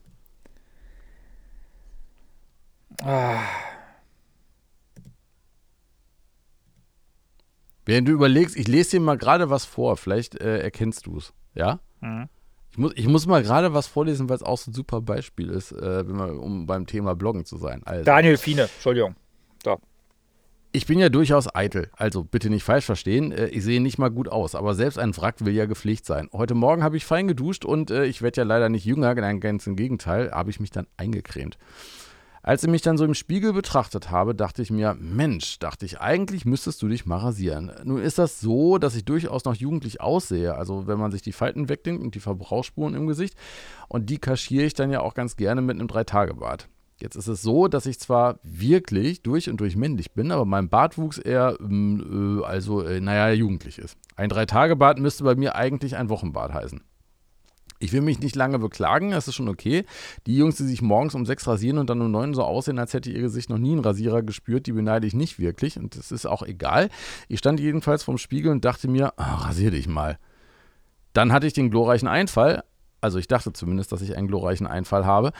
ah. Während du überlegst, ich lese dir mal gerade was vor, vielleicht äh, erkennst du es, ja? Mhm. Ich muss, ich muss mal gerade was vorlesen, weil es auch so ein super Beispiel ist, äh, man, um beim Thema Bloggen zu sein. Also, Daniel Fiene, Entschuldigung. So. Ich bin ja durchaus eitel, also bitte nicht falsch verstehen. Äh, ich sehe nicht mal gut aus, aber selbst ein Wrack will ja gepflegt sein. Heute Morgen habe ich fein geduscht und äh, ich werde ja leider nicht jünger, ganz im Gegenteil, habe ich mich dann eingecremt. Als ich mich dann so im Spiegel betrachtet habe, dachte ich mir, Mensch, dachte ich, eigentlich müsstest du dich mal rasieren. Nun ist das so, dass ich durchaus noch jugendlich aussehe. Also wenn man sich die Falten wegdenkt und die Verbrauchsspuren im Gesicht. Und die kaschiere ich dann ja auch ganz gerne mit einem Drei-Tage-Bart. Jetzt ist es so, dass ich zwar wirklich durch und durch männlich bin, aber mein Bartwuchs eher, ähm, äh, also, äh, naja, jugendlich ist. Ein Drei-Tage-Bart müsste bei mir eigentlich ein Wochenbart heißen. Ich will mich nicht lange beklagen, das ist schon okay. Die Jungs, die sich morgens um sechs rasieren und dann um neun so aussehen, als hätte ihr Gesicht noch nie einen Rasierer gespürt, die beneide ich nicht wirklich und das ist auch egal. Ich stand jedenfalls vorm Spiegel und dachte mir, oh, rasier dich mal. Dann hatte ich den glorreichen Einfall, also ich dachte zumindest, dass ich einen glorreichen Einfall habe.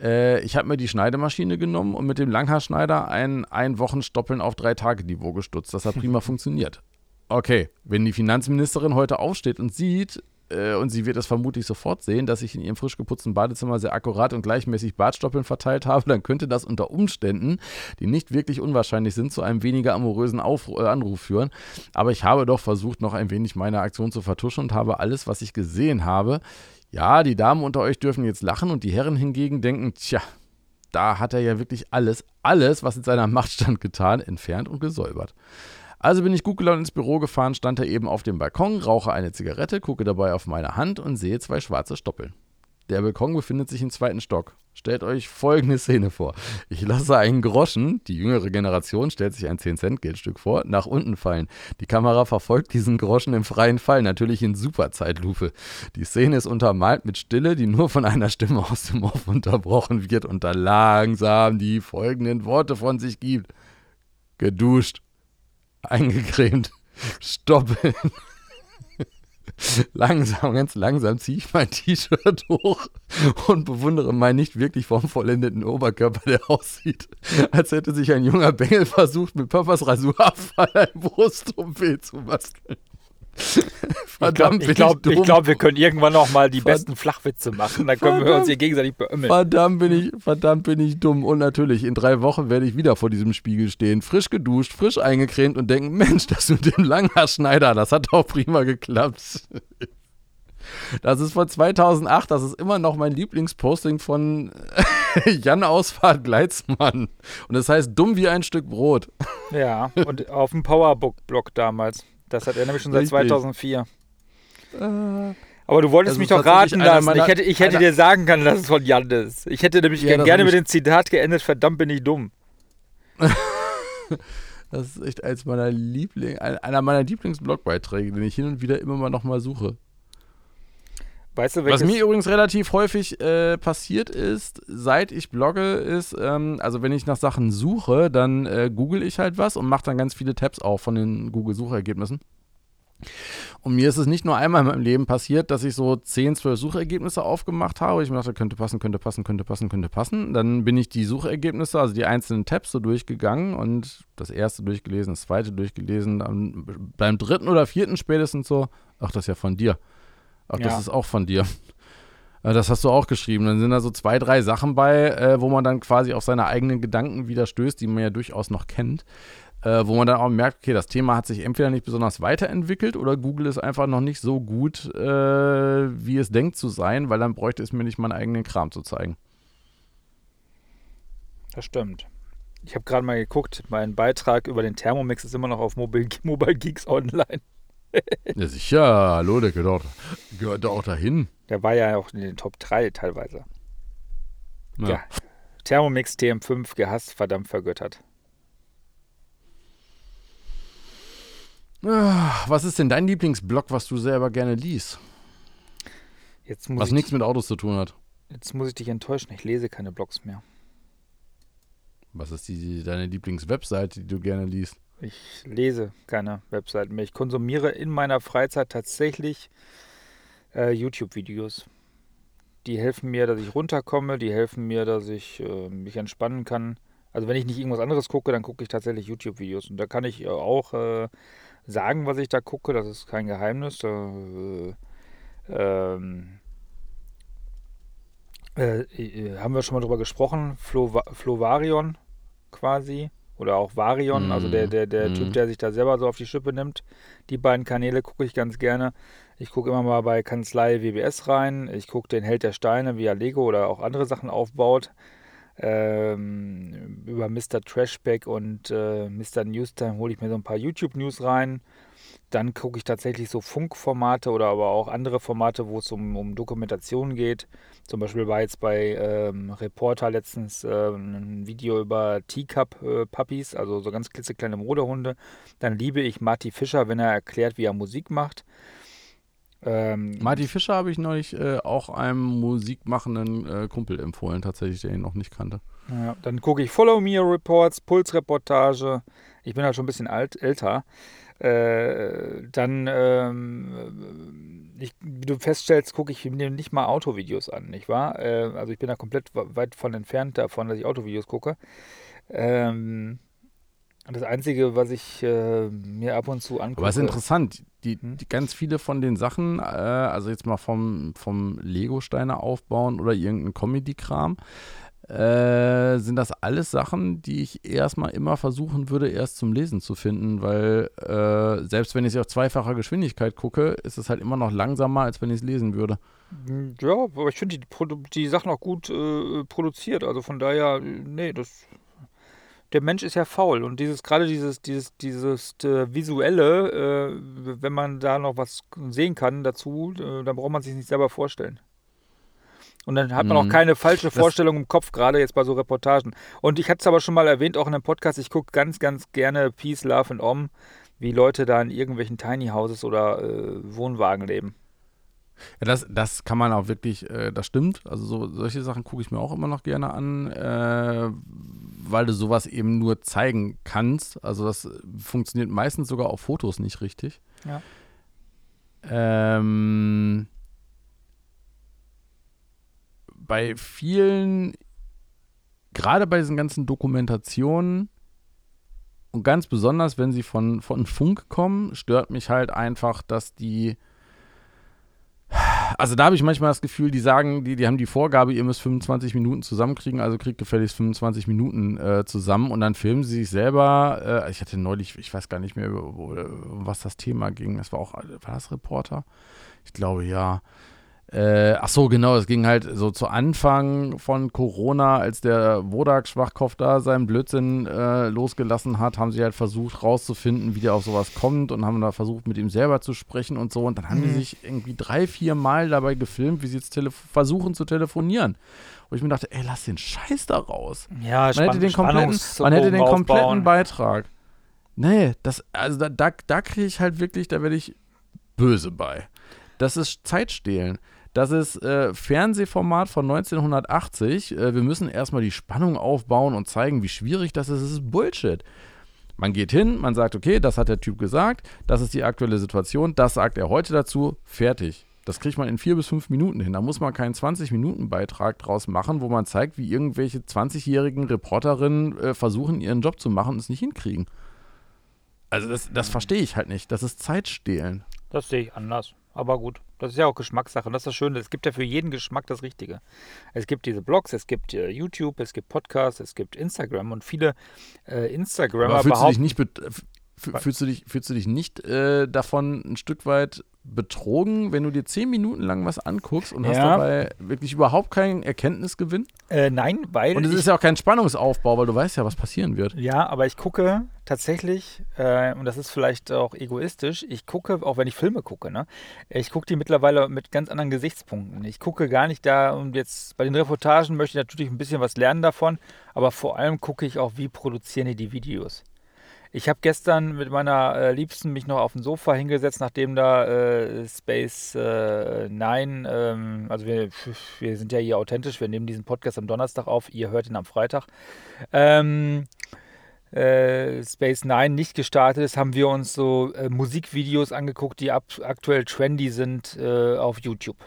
Äh, ich habe mir die Schneidemaschine genommen und mit dem Langhaarschneider ein Ein-Wochen-Stoppeln auf drei Tage Niveau gestutzt. Das hat prima [laughs] funktioniert. Okay, wenn die Finanzministerin heute aufsteht und sieht, äh, und sie wird es vermutlich sofort sehen, dass ich in ihrem frisch geputzten Badezimmer sehr akkurat und gleichmäßig Bartstoppeln verteilt habe, dann könnte das unter Umständen, die nicht wirklich unwahrscheinlich sind, zu einem weniger amorösen Auf äh, Anruf führen. Aber ich habe doch versucht, noch ein wenig meine Aktion zu vertuschen und habe alles, was ich gesehen habe. Ja, die Damen unter euch dürfen jetzt lachen und die Herren hingegen denken, tja, da hat er ja wirklich alles, alles, was in seiner Macht stand, getan, entfernt und gesäubert. Also bin ich gut gelaunt ins Büro gefahren, stand da eben auf dem Balkon, rauche eine Zigarette, gucke dabei auf meine Hand und sehe zwei schwarze Stoppeln. Der Balkon befindet sich im zweiten Stock. Stellt euch folgende Szene vor. Ich lasse einen Groschen, die jüngere Generation stellt sich ein 10-Cent-Geldstück vor, nach unten fallen. Die Kamera verfolgt diesen Groschen im freien Fall, natürlich in Superzeitlupe. Die Szene ist untermalt mit Stille, die nur von einer Stimme aus dem Off unterbrochen wird und da langsam die folgenden Worte von sich gibt. Geduscht eingecremt, stoppeln. langsam, ganz langsam ziehe ich mein T-Shirt hoch und bewundere meinen nicht wirklich vom vollendeten Oberkörper, der aussieht, als hätte sich ein junger Bengel versucht, mit Papas Rasurabfall ein Brust-OP zu basteln. [laughs] Verdammt, ich glaube, ich, glaub, glaub, wir können irgendwann noch mal die Verd besten Flachwitze machen. Dann können verdammt, wir uns hier gegenseitig beömmeln. Verdammt bin ich, verdammt bin ich dumm. Und natürlich, in drei Wochen werde ich wieder vor diesem Spiegel stehen, frisch geduscht, frisch eingecremt und denken, Mensch, das mit dem Langhaarschneider, das hat auch prima geklappt. [laughs] Das ist von 2008, das ist immer noch mein Lieblingsposting von [laughs] Jan Ausfahrt Gleitzmann. Und das heißt dumm wie ein Stück Brot. Ja, und auf dem Powerbook-Blog damals. Das hat er nämlich schon seit Richtig. 2004. Äh, aber du wolltest mich doch raten lassen. ich hätte, ich hätte dir sagen können, dass es von Jan ist. Ich hätte nämlich ja, gerne mit dem Zitat geendet, verdammt bin ich dumm. [laughs] das ist echt eins meiner Liebling, einer meiner Lieblingsblogbeiträge, den ich hin und wieder immer mal nochmal suche. Weißt du, Was mir übrigens relativ häufig äh, passiert ist, seit ich blogge, ist, ähm, also wenn ich nach Sachen suche, dann äh, google ich halt was und mache dann ganz viele Tabs auf von den Google-Suchergebnissen. Und mir ist es nicht nur einmal in meinem Leben passiert, dass ich so 10, 12 Suchergebnisse aufgemacht habe. Ich mir dachte, könnte passen, könnte passen, könnte passen, könnte passen. Dann bin ich die Suchergebnisse, also die einzelnen Tabs so durchgegangen und das erste durchgelesen, das zweite durchgelesen. Dann beim dritten oder vierten spätestens so, ach, das ist ja von dir. Ach, ja. das ist auch von dir. [laughs] Äh, das hast du auch geschrieben. Dann sind da so zwei, drei Sachen bei, äh, wo man dann quasi auf seine eigenen Gedanken wieder stößt, die man ja durchaus noch kennt. Äh, wo man dann auch merkt, okay, das Thema hat sich entweder nicht besonders weiterentwickelt oder Google ist einfach noch nicht so gut, äh, wie es denkt zu sein, weil dann bräuchte es mir nicht meinen eigenen Kram zu zeigen. Das stimmt. Ich habe gerade mal geguckt, mein Beitrag über den Thermomix ist immer noch auf Mobile, [laughs] Mobile Geeks Online. Ja, sicher, hallo, der gehört, gehört auch dahin. Der war ja auch in den Top 3 teilweise. Ja. ja. Thermomix TM5 gehasst, verdammt vergöttert. Ah, was ist denn dein Lieblingsblog, was du selber gerne liest? was nichts mit Autos zu tun hat. Jetzt muss ich dich enttäuschen, ich lese keine Blogs mehr. Was ist die, deine Lieblingswebseite, die du gerne liest? Ich lese keine Webseiten mehr. Ich konsumiere in meiner Freizeit tatsächlich äh, YouTube-Videos. Die helfen mir, dass ich runterkomme, die helfen mir, dass ich äh, mich entspannen kann. Also wenn ich nicht irgendwas anderes gucke, dann gucke ich tatsächlich YouTube-Videos. Und da kann ich äh, auch äh, sagen, was ich da gucke. Das ist kein Geheimnis. Da, äh, ähm, äh, haben wir schon mal drüber gesprochen. Flo, Flovarion quasi oder auch Varion, mm. also der, der, der mm. Typ, mhm. der sich da selber so auf die Schippe nimmt. Die beiden Kanäle gucke ich ganz gerne. Ich gucke immer mal bei Kanzlei WBS rein. Ich gucke den Held der Steine, wie er Lego oder auch andere Sachen aufbaut. Ähm, über Mr. Trashback und äh, Mr. Newstime hole ich mir so ein paar YouTube-News rein. Dann gucke ich tatsächlich so Funkformate oder aber auch andere Formate, wo es um, um Dokumentation geht. Zum Beispiel war jetzt bei ähm, Reporter letztens äh, ein Video über Teacup-Puppies, äh, also so ganz klitzekleine Modehunde. Dann liebe ich Marty Fischer, wenn er erklärt, wie er Musik macht. Ähm, Marty Fischer habe ich neulich äh, auch einem musikmachenden äh, Kumpel empfohlen, tatsächlich, der ihn noch nicht kannte. Ja, dann gucke ich Follow Me Reports, Pulsreportage. Ich bin halt schon ein bisschen alt, älter. Äh, dann, ähm, ich, wie du feststellst, gucke ich mir nicht mal Autovideos an, nicht wahr? Äh, also ich bin da komplett weit von entfernt davon, dass ich Autovideos gucke. Ähm, das Einzige, was ich äh, mir ab und zu angucke. Aber es ist interessant, die, hm? die ganz viele von den Sachen, äh, also jetzt mal vom, vom Lego-Steine aufbauen oder irgendein Comedy-Kram, äh, sind das alles Sachen, die ich erstmal immer versuchen würde, erst zum Lesen zu finden, weil äh, selbst wenn ich sie auf zweifacher Geschwindigkeit gucke, ist es halt immer noch langsamer, als wenn ich es lesen würde. Ja, aber ich finde die, die Sachen auch gut äh, produziert, also von daher, nee, das der Mensch ist ja faul und dieses gerade dieses dieses dieses äh, visuelle, äh, wenn man da noch was sehen kann dazu, äh, dann braucht man sich nicht selber vorstellen. Und dann hat man mhm. auch keine falsche Vorstellung das im Kopf, gerade jetzt bei so Reportagen. Und ich hatte es aber schon mal erwähnt, auch in einem Podcast, ich gucke ganz, ganz gerne Peace, Love and Om, wie Leute da in irgendwelchen Tiny Houses oder äh, Wohnwagen leben. Ja, das, das kann man auch wirklich, äh, das stimmt. Also so, solche Sachen gucke ich mir auch immer noch gerne an, äh, weil du sowas eben nur zeigen kannst. Also das funktioniert meistens sogar auf Fotos nicht richtig. Ja. ähm, bei vielen, gerade bei diesen ganzen Dokumentationen und ganz besonders, wenn sie von, von Funk kommen, stört mich halt einfach, dass die also da habe ich manchmal das Gefühl, die sagen, die, die haben die Vorgabe, ihr müsst 25 Minuten zusammenkriegen, also kriegt gefälligst 25 Minuten äh, zusammen und dann filmen sie sich selber. Äh, ich hatte neulich, ich weiß gar nicht mehr, um was das Thema ging. Das war auch, war das Reporter? Ich glaube ja. Äh, ach so, genau, es ging halt so zu Anfang von Corona, als der Wodak-Schwachkopf da seinen Blödsinn äh, losgelassen hat, haben sie halt versucht rauszufinden, wie der auf sowas kommt und haben da versucht, mit ihm selber zu sprechen und so. Und dann haben mhm. die sich irgendwie drei, vier Mal dabei gefilmt, wie sie jetzt versuchen zu telefonieren. Wo ich mir dachte, ey, lass den Scheiß da raus. Ja, man hätte den kompletten, man hätte den kompletten Beitrag. Nee, das, also da, da, da kriege ich halt wirklich, da werde ich böse bei. Das ist Zeitstehlen. Das ist äh, Fernsehformat von 1980. Äh, wir müssen erstmal die Spannung aufbauen und zeigen, wie schwierig das ist. Es ist Bullshit. Man geht hin, man sagt, okay, das hat der Typ gesagt, das ist die aktuelle Situation, das sagt er heute dazu, fertig. Das kriegt man in vier bis fünf Minuten hin. Da muss man keinen 20-Minuten-Beitrag draus machen, wo man zeigt, wie irgendwelche 20-jährigen Reporterinnen äh, versuchen, ihren Job zu machen und es nicht hinkriegen. Also das, das verstehe ich halt nicht. Das ist Zeitstehlen. Das sehe ich anders. Aber gut, das ist ja auch Geschmackssache. Und das ist das Schöne. Es gibt ja für jeden Geschmack das Richtige. Es gibt diese Blogs, es gibt äh, YouTube, es gibt Podcasts, es gibt Instagram und viele äh, Instagrammer Aber fühlst du dich nicht, fühlst du dich, fühlst du dich nicht äh, davon ein Stück weit betrogen, wenn du dir zehn Minuten lang was anguckst und ja. hast dabei wirklich überhaupt keinen Erkenntnisgewinn? Äh, nein, weil. Und es ist ja auch kein Spannungsaufbau, weil du weißt ja, was passieren wird. Ja, aber ich gucke tatsächlich, äh, und das ist vielleicht auch egoistisch, ich gucke, auch wenn ich Filme gucke, ne? Ich gucke die mittlerweile mit ganz anderen Gesichtspunkten. Ich gucke gar nicht da und jetzt bei den Reportagen möchte ich natürlich ein bisschen was lernen davon, aber vor allem gucke ich auch, wie produzieren die die Videos. Ich habe gestern mit meiner äh, Liebsten mich noch auf dem Sofa hingesetzt, nachdem da äh, Space äh, 9, ähm, also wir, wir sind ja hier authentisch, wir nehmen diesen Podcast am Donnerstag auf, ihr hört ihn am Freitag. Ähm, äh, Space 9 nicht gestartet ist, haben wir uns so äh, Musikvideos angeguckt, die ab, aktuell trendy sind äh, auf YouTube.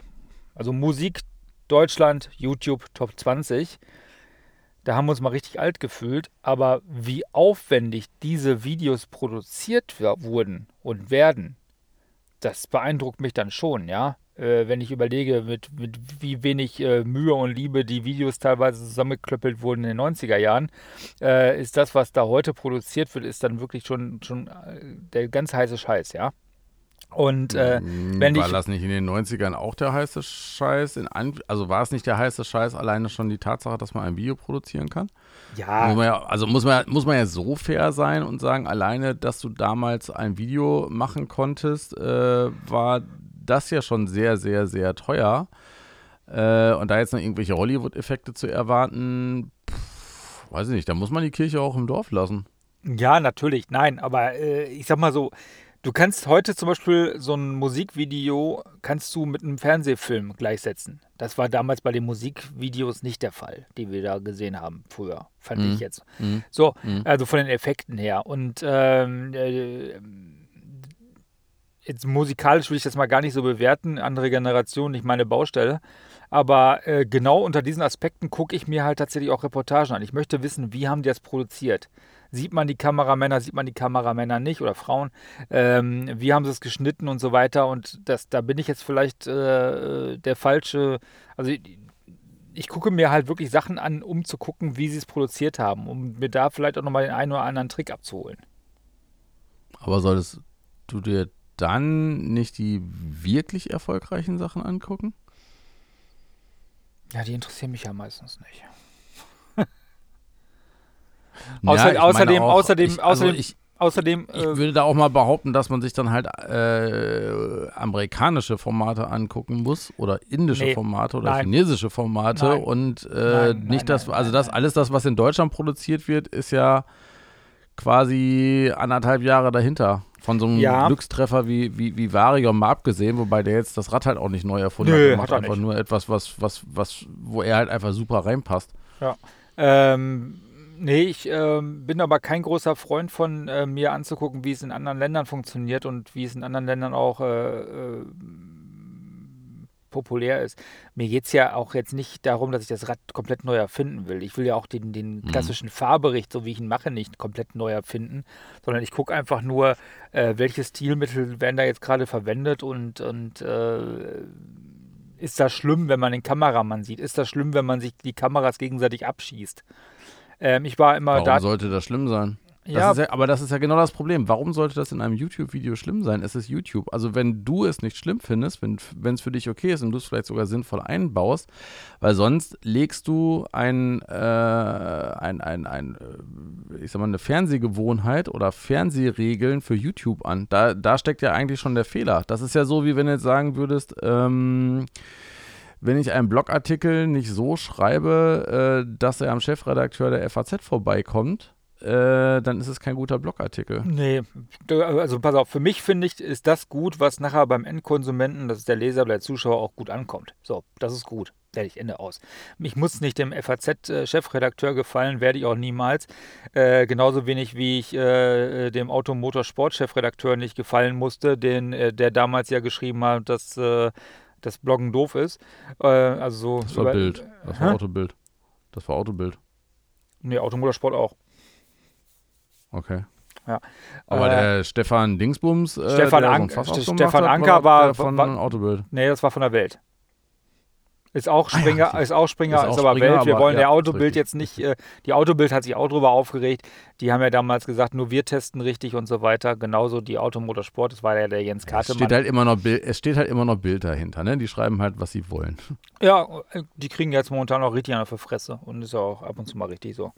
Also Musik Deutschland, YouTube Top 20. Da haben wir uns mal richtig alt gefühlt. Aber wie aufwendig diese Videos produziert wurden und werden, das beeindruckt mich dann schon, ja. Äh, wenn ich überlege, mit, mit wie wenig äh, Mühe und Liebe die Videos teilweise zusammengeklöppelt wurden in den 90er Jahren, äh, ist das, was da heute produziert wird, ist dann wirklich schon, schon äh, der ganz heiße Scheiß, ja. Und äh, hm, wenn war ich, das nicht in den 90ern auch der heiße Scheiß? also war es nicht der heiße Scheiß alleine schon die Tatsache, dass man ein Video produzieren kann? Ja. Muss ja also muss man, muss man ja so fair sein und sagen, alleine, dass du damals ein Video machen konntest, äh, war das ja schon sehr, sehr, sehr teuer. Äh, und da jetzt noch irgendwelche Hollywood-Effekte zu erwarten, pff, weiß ich nicht, da muss man die Kirche auch im Dorf lassen. Ja, natürlich, nein, aber äh, ich sag mal so, Du kannst heute zum Beispiel so ein Musikvideo kannst du mit einem Fernsehfilm gleichsetzen. Das war damals bei den Musikvideos nicht der Fall, die wir da gesehen haben früher, fand mhm. ich jetzt. Mhm. So, mhm. also von den Effekten her. Und ähm, äh, jetzt musikalisch will ich das mal gar nicht so bewerten, andere Generation, nicht meine Baustelle. Aber äh, genau unter diesen Aspekten gucke ich mir halt tatsächlich auch Reportagen an. Ich möchte wissen, wie haben die das produziert? Sieht man die Kameramänner, sieht man die Kameramänner nicht oder Frauen? Ähm, wie haben sie es geschnitten und so weiter? Und das, da bin ich jetzt vielleicht äh, der falsche. Also ich, ich gucke mir halt wirklich Sachen an, um zu gucken, wie sie es produziert haben, um mir da vielleicht auch nochmal den einen oder anderen Trick abzuholen. Aber solltest du dir dann nicht die wirklich erfolgreichen Sachen angucken? Ja, die interessieren mich ja meistens nicht. Außer, ja, außerdem, auch, außerdem, ich, also außerdem, ich, außerdem. Ich äh, würde da auch mal behaupten, dass man sich dann halt äh, amerikanische Formate angucken muss oder indische nee, Formate oder nein. chinesische Formate nein. und äh, nein, nicht das, also das alles das, was in Deutschland produziert wird, ist ja quasi anderthalb Jahre dahinter. Von so einem ja. Glückstreffer wie, wie, wie Varior mal abgesehen, wobei der jetzt das Rad halt auch nicht neu erfunden Nö, hat. Er macht einfach nicht. nur etwas, was, was, was, wo er halt einfach super reinpasst. Ja. Ähm, Nee, ich ähm, bin aber kein großer Freund von äh, mir anzugucken, wie es in anderen Ländern funktioniert und wie es in anderen Ländern auch äh, äh, populär ist. Mir geht es ja auch jetzt nicht darum, dass ich das Rad komplett neu erfinden will. Ich will ja auch den, den Mhm. klassischen Fahrbericht, so wie ich ihn mache, nicht komplett neu erfinden, sondern ich gucke einfach nur, äh, welche Stilmittel werden da jetzt gerade verwendet und, und äh, ist das schlimm, wenn man den Kameramann sieht? Ist das schlimm, wenn man sich die Kameras gegenseitig abschießt? Ähm, ich war immer Warum da. sollte das schlimm sein? Das Ja, ja, aber das ist ja genau das Problem. Warum sollte das in einem YouTube-Video schlimm sein? Es ist YouTube. Also wenn du es nicht schlimm findest, wenn es für dich okay ist und du es vielleicht sogar sinnvoll einbaust, weil sonst legst du ein, äh, ein, ein, ein äh, ich sag mal, eine Fernsehgewohnheit oder Fernsehregeln für YouTube an. Da, da steckt ja eigentlich schon der Fehler. Das ist ja so, wie wenn du jetzt sagen würdest, ähm, wenn ich einen Blogartikel nicht so schreibe, äh, dass er am Chefredakteur der FAZ vorbeikommt, äh, dann ist es kein guter Blogartikel. Nee, also pass auf, für mich finde ich, ist das gut, was nachher beim Endkonsumenten, das ist der Leser oder der Zuschauer auch gut ankommt. So, das ist gut. Fertig, Ende aus. Ich muss nicht dem FAZ-Chefredakteur gefallen, werde ich auch niemals. Äh, genauso wenig wie ich äh, dem Automotorsport-Chefredakteur nicht gefallen musste, den, äh, der damals ja geschrieben hat, dass äh, das Bloggen doof ist. Äh, also so Das war Bild. Das war Hä? Autobild. Das war Autobild. Nee, Automotorsport auch. Okay. Ja. Aber Äh, der Stefan Dingsbums, äh, Stefan Ank- Stefan hat, Anker war- der von war- Autobild. Nee, das war von der Welt. Ist auch Ah ja, Springer, ist auch Springer, Ist ist, auch aber Springer, Welt. Wir aber wollen ja, der ist Autobild jetzt nicht, äh, die Autobild hat sich auch drüber aufgeregt. Die haben ja damals gesagt, nur wir testen richtig und so weiter. Genauso die Automotorsport, das war ja der Jens Es Kartemann. steht, halt immer noch Bild, es steht halt immer noch Bild dahinter, ne? Die schreiben halt, was sie wollen. Ja, äh, die kriegen jetzt momentan auch richtig an der Fresse und ist ja auch ab und zu mal richtig so.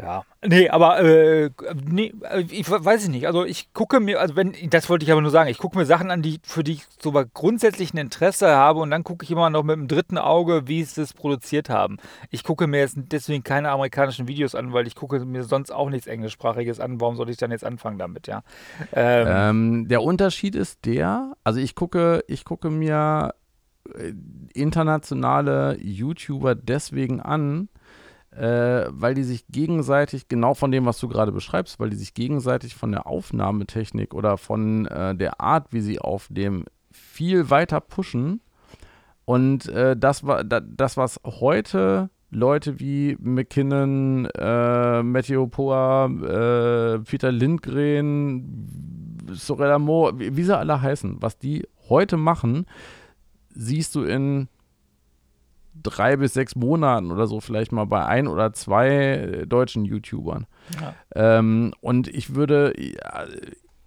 Ja, nee, aber äh, nee, äh, ich we- weiß ich nicht. Also ich gucke mir, also wenn, das wollte ich aber nur sagen, ich gucke mir Sachen an, die für die ich so grundsätzlich ein Interesse habe und dann gucke ich immer noch mit dem dritten Auge, wie sie es produziert haben. Ich gucke mir jetzt deswegen keine amerikanischen Videos an, weil ich gucke mir sonst auch nichts englischsprachiges an. Warum soll ich dann jetzt anfangen damit, ja? Ähm, Ähm, der Unterschied ist der, also ich gucke, ich gucke mir äh, internationale YouTuber deswegen an, äh, weil die sich gegenseitig, genau von dem, was du gerade beschreibst, weil die sich gegenseitig von der Aufnahmetechnik oder von äh, der Art, wie sie aufnehmen, viel weiter pushen. Und äh, das, war, da, das, was heute Leute wie McKinnon, äh, Matthew Poa, äh, Peter Lindgren, Sorella Moore, wie, wie sie alle heißen, was die heute machen, siehst du in drei bis sechs Monaten oder so vielleicht mal bei ein oder zwei äh, deutschen YouTubern. Ja. Ähm, und ich würde ja,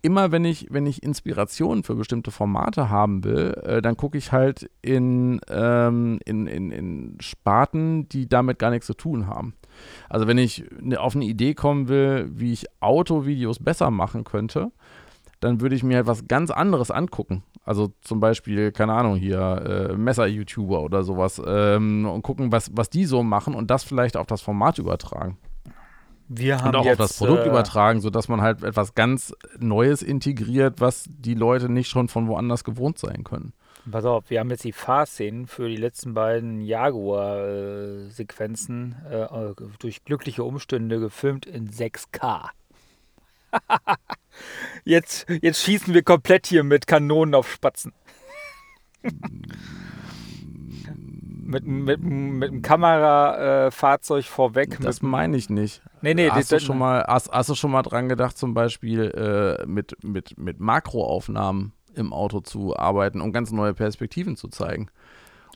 immer, wenn ich, wenn ich Inspiration für bestimmte Formate haben will, äh, dann gucke ich halt in, ähm, in, in, in Sparten, die damit gar nichts zu tun haben. Also wenn ich ne, auf eine Idee kommen will, wie ich Autovideos besser machen könnte, dann würde ich mir halt was ganz anderes angucken. Also zum Beispiel, keine Ahnung, hier äh, Messer-YouTuber oder sowas ähm, und gucken, was, was die so machen und das vielleicht auf das Format übertragen. wir haben Und auch jetzt, auf das Produkt äh, übertragen, sodass man halt etwas ganz Neues integriert, was die Leute nicht schon von woanders gewohnt sein können. Pass auf, wir haben jetzt die Fahrszenen für die letzten beiden Jaguar-Sequenzen äh, durch glückliche Umstände gefilmt in 6K. [laughs] jetzt, jetzt schießen wir komplett hier mit Kanonen auf Spatzen. mit, mit, mit einem Kamerafahrzeug vorweg. Das meine ich nicht. nee, nee, hast, du schon mal, hast, hast du schon mal dran gedacht, zum Beispiel äh, mit, mit, mit Makroaufnahmen im Auto zu arbeiten, um ganz neue Perspektiven zu zeigen?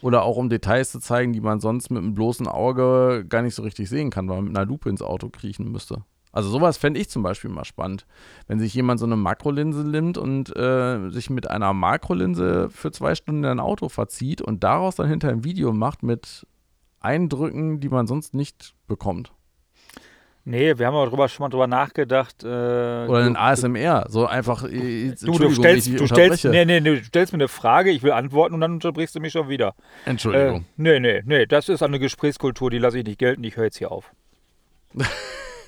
Oder auch um Details zu zeigen, die man sonst mit einem bloßen Auge gar nicht so richtig sehen kann, weil man mit einer Lupe ins Auto kriechen müsste. Also sowas fände ich zum Beispiel mal spannend. Wenn sich jemand so eine Makrolinse nimmt und äh, sich mit einer Makrolinse für zwei Stunden in ein Auto verzieht und daraus dann hinter ein Video macht mit Eindrücken, die man sonst nicht bekommt. nee, wir haben aber drüber, schon mal drüber nachgedacht. Äh, Oder ein ASMR. So einfach. äh, Du, du stellst, du stellst, nee, nee, du stellst mir eine Frage, ich will antworten und dann unterbrichst du mich schon wieder. Äh, Entschuldigung. nee, nee, nee, das ist eine Gesprächskultur, die lasse ich nicht gelten, ich höre jetzt hier auf. [laughs]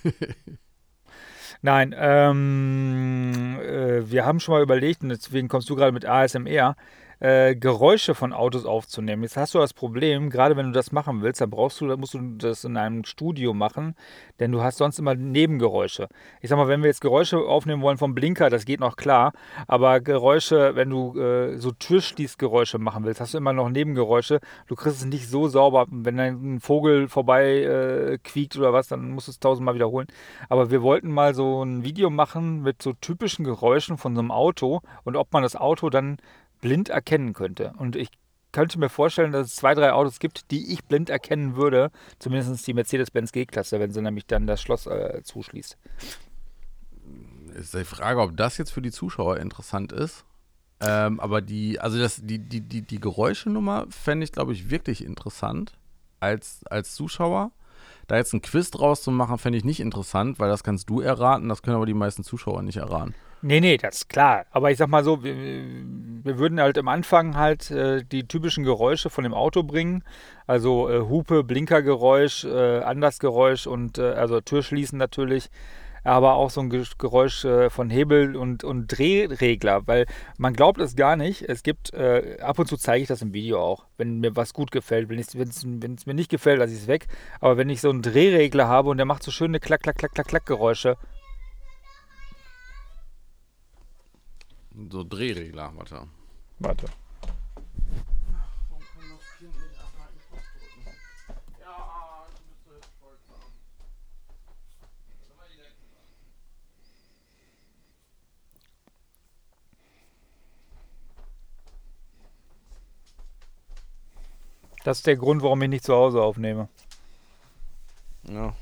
[laughs] Nein, ähm, äh, wir haben schon mal überlegt, und deswegen kommst du gerade mit ASMR. Äh, Geräusche von Autos aufzunehmen. Jetzt hast du das Problem, gerade wenn du das machen willst, dann brauchst du, dann musst du das in einem Studio machen, denn du hast sonst immer Nebengeräusche. Ich sag mal, wenn wir jetzt Geräusche aufnehmen wollen vom Blinker, das geht noch klar, aber Geräusche, wenn du äh, so Türschließgeräusche machen willst, hast du immer noch Nebengeräusche. Du kriegst es nicht so sauber, wenn ein Vogel vorbei äh, quiekt oder was, dann musst du es tausendmal wiederholen. Aber wir wollten mal so ein Video machen mit so typischen Geräuschen von so einem Auto und ob man das Auto dann blind erkennen könnte. Und ich könnte mir vorstellen, dass es zwei, drei Autos gibt, die ich blind erkennen würde. Zumindest die Mercedes-Benz G-Klasse, wenn sie nämlich dann das Schloss äh, zuschließt. Ist die Frage, ob das jetzt für die Zuschauer interessant ist. Ähm, aber die, also das, die, die, die, die Geräuschenummer fände ich, glaube ich, wirklich interessant als, als Zuschauer. Da jetzt ein Quiz draus zu machen, fände ich nicht interessant, weil das kannst du erraten, das können aber die meisten Zuschauer nicht erraten. Nee, nee, das ist klar. Aber ich sag mal so, wir, wir würden halt am Anfang halt äh, die typischen Geräusche von dem Auto bringen. Also äh, Hupe, Blinkergeräusch, äh, Andersgeräusch und äh, also Türschließen natürlich. Aber auch so ein Geräusch äh, von Hebel und, und Drehregler, weil man glaubt es gar nicht. Es gibt, äh, ab und zu zeige ich das im Video auch, wenn mir was gut gefällt. Wenn es mir nicht gefällt, lasse ich es weg. Aber wenn ich so einen Drehregler habe und der macht so schöne Klack, Klack, Klack, Klack, Klack Geräusche, So Drehregler, warte. Warte. Das ist der Grund, warum ich nicht zu Hause aufnehme. Ja.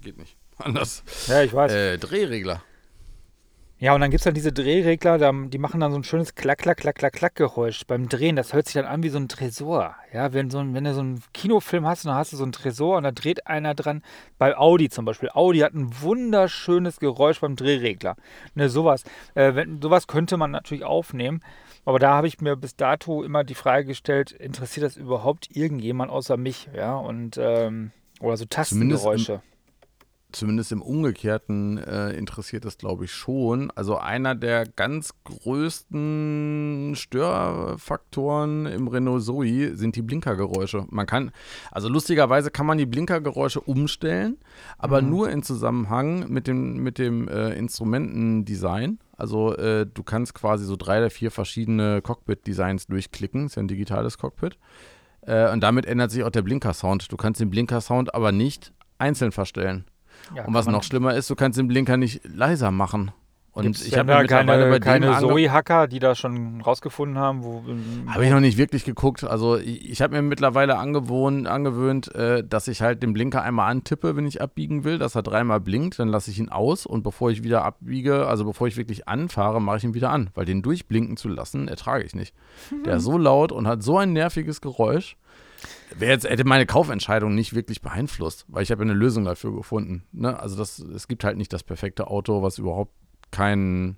Geht nicht. Anders. Ja, ich weiß. Äh, Drehregler. Ja, und dann gibt es dann diese Drehregler, die machen dann so ein schönes Klack, Klack, Klack, Klack, Klack Geräusch beim Drehen. Das hört sich dann an wie so ein Tresor. Ja, wenn, so ein, wenn du so einen Kinofilm hast, dann hast du so einen Tresor und da dreht einer dran. Bei Audi zum Beispiel. Audi hat ein wunderschönes Geräusch beim Drehregler. Ne, sowas. Äh, wenn, sowas könnte man natürlich aufnehmen. Aber da habe ich mir bis dato immer die Frage gestellt, interessiert das überhaupt irgendjemand außer mich? Ja, und, ähm, oder so Tastengeräusche zumindest im Umgekehrten äh, interessiert das, glaube ich, schon. Also einer der ganz größten Störfaktoren im Renault Zoe sind die Blinkergeräusche. Man kann, also lustigerweise kann man die Blinkergeräusche umstellen, aber mhm. nur in Zusammenhang mit dem, mit dem äh, Instrumentendesign. Also äh, du kannst quasi so drei oder vier verschiedene Cockpit-Designs durchklicken. Das ist ja ein digitales Cockpit. Äh, und damit ändert sich auch der Blinker-Sound. Du kannst den Blinker-Sound aber nicht einzeln verstellen. Ja, und was noch schlimmer ist, du kannst den Blinker nicht leiser machen. Und Gibt's ich habe ja keine, bei keine Zoe-Hacker, die da schon rausgefunden haben. wo Habe ich noch nicht wirklich geguckt. Also ich, ich habe mir mittlerweile angewohnt, angewöhnt, äh, dass ich halt den Blinker einmal antippe, wenn ich abbiegen will, dass er dreimal blinkt, dann lasse ich ihn aus und bevor ich wieder abbiege, also bevor ich wirklich anfahre, mache ich ihn wieder an, weil den durchblinken zu lassen, ertrage ich nicht. Der ist so laut und hat so ein nerviges Geräusch. Wäre jetzt, hätte meine Kaufentscheidung nicht wirklich beeinflusst, weil ich habe eine Lösung dafür gefunden. Ne? Also das, es gibt halt nicht das perfekte Auto, was überhaupt keinen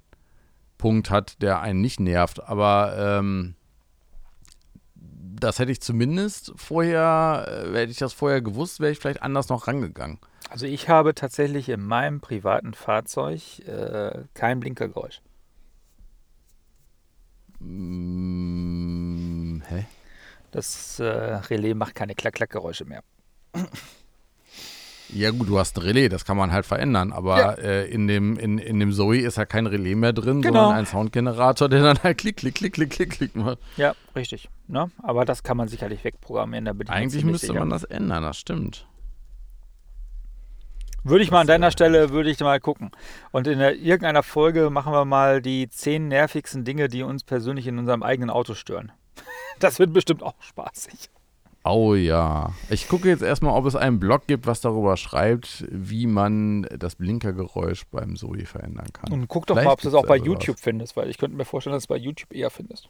Punkt hat, der einen nicht nervt. Aber ähm, das hätte ich zumindest vorher, äh, hätte ich das vorher gewusst, wäre ich vielleicht anders noch rangegangen. Also ich habe tatsächlich in meinem privaten Fahrzeug äh, kein Blinkergeräusch. Mm, hä? Das äh, Relais macht keine Klack-Klack-Geräusche mehr. Ja gut, du hast ein Relais, das kann man halt verändern, aber ja. äh, in, dem, in, in dem Zoe ist ja kein Relais mehr drin, genau. sondern ein Soundgenerator, der dann halt klick, klick, klick, klick, klick, klick macht. Ja, richtig. Ne? Aber das kann man sicherlich wegprogrammieren. Da Eigentlich müsste sicher. man das ändern, das stimmt. Würde ich mal an deiner Stelle, würde ich mal gucken. Und in irgendeiner Folge machen wir mal die zehn nervigsten Dinge, die uns persönlich in unserem eigenen Auto stören. Das wird bestimmt auch spaßig. Oh ja. Ich gucke jetzt erstmal, ob es einen Blog gibt, was darüber schreibt, wie man das Blinkergeräusch beim Zoe verändern kann. Und guck doch Vielleicht mal, ob du es auch bei also YouTube was. findest, weil ich könnte mir vorstellen, dass du es bei YouTube eher findest.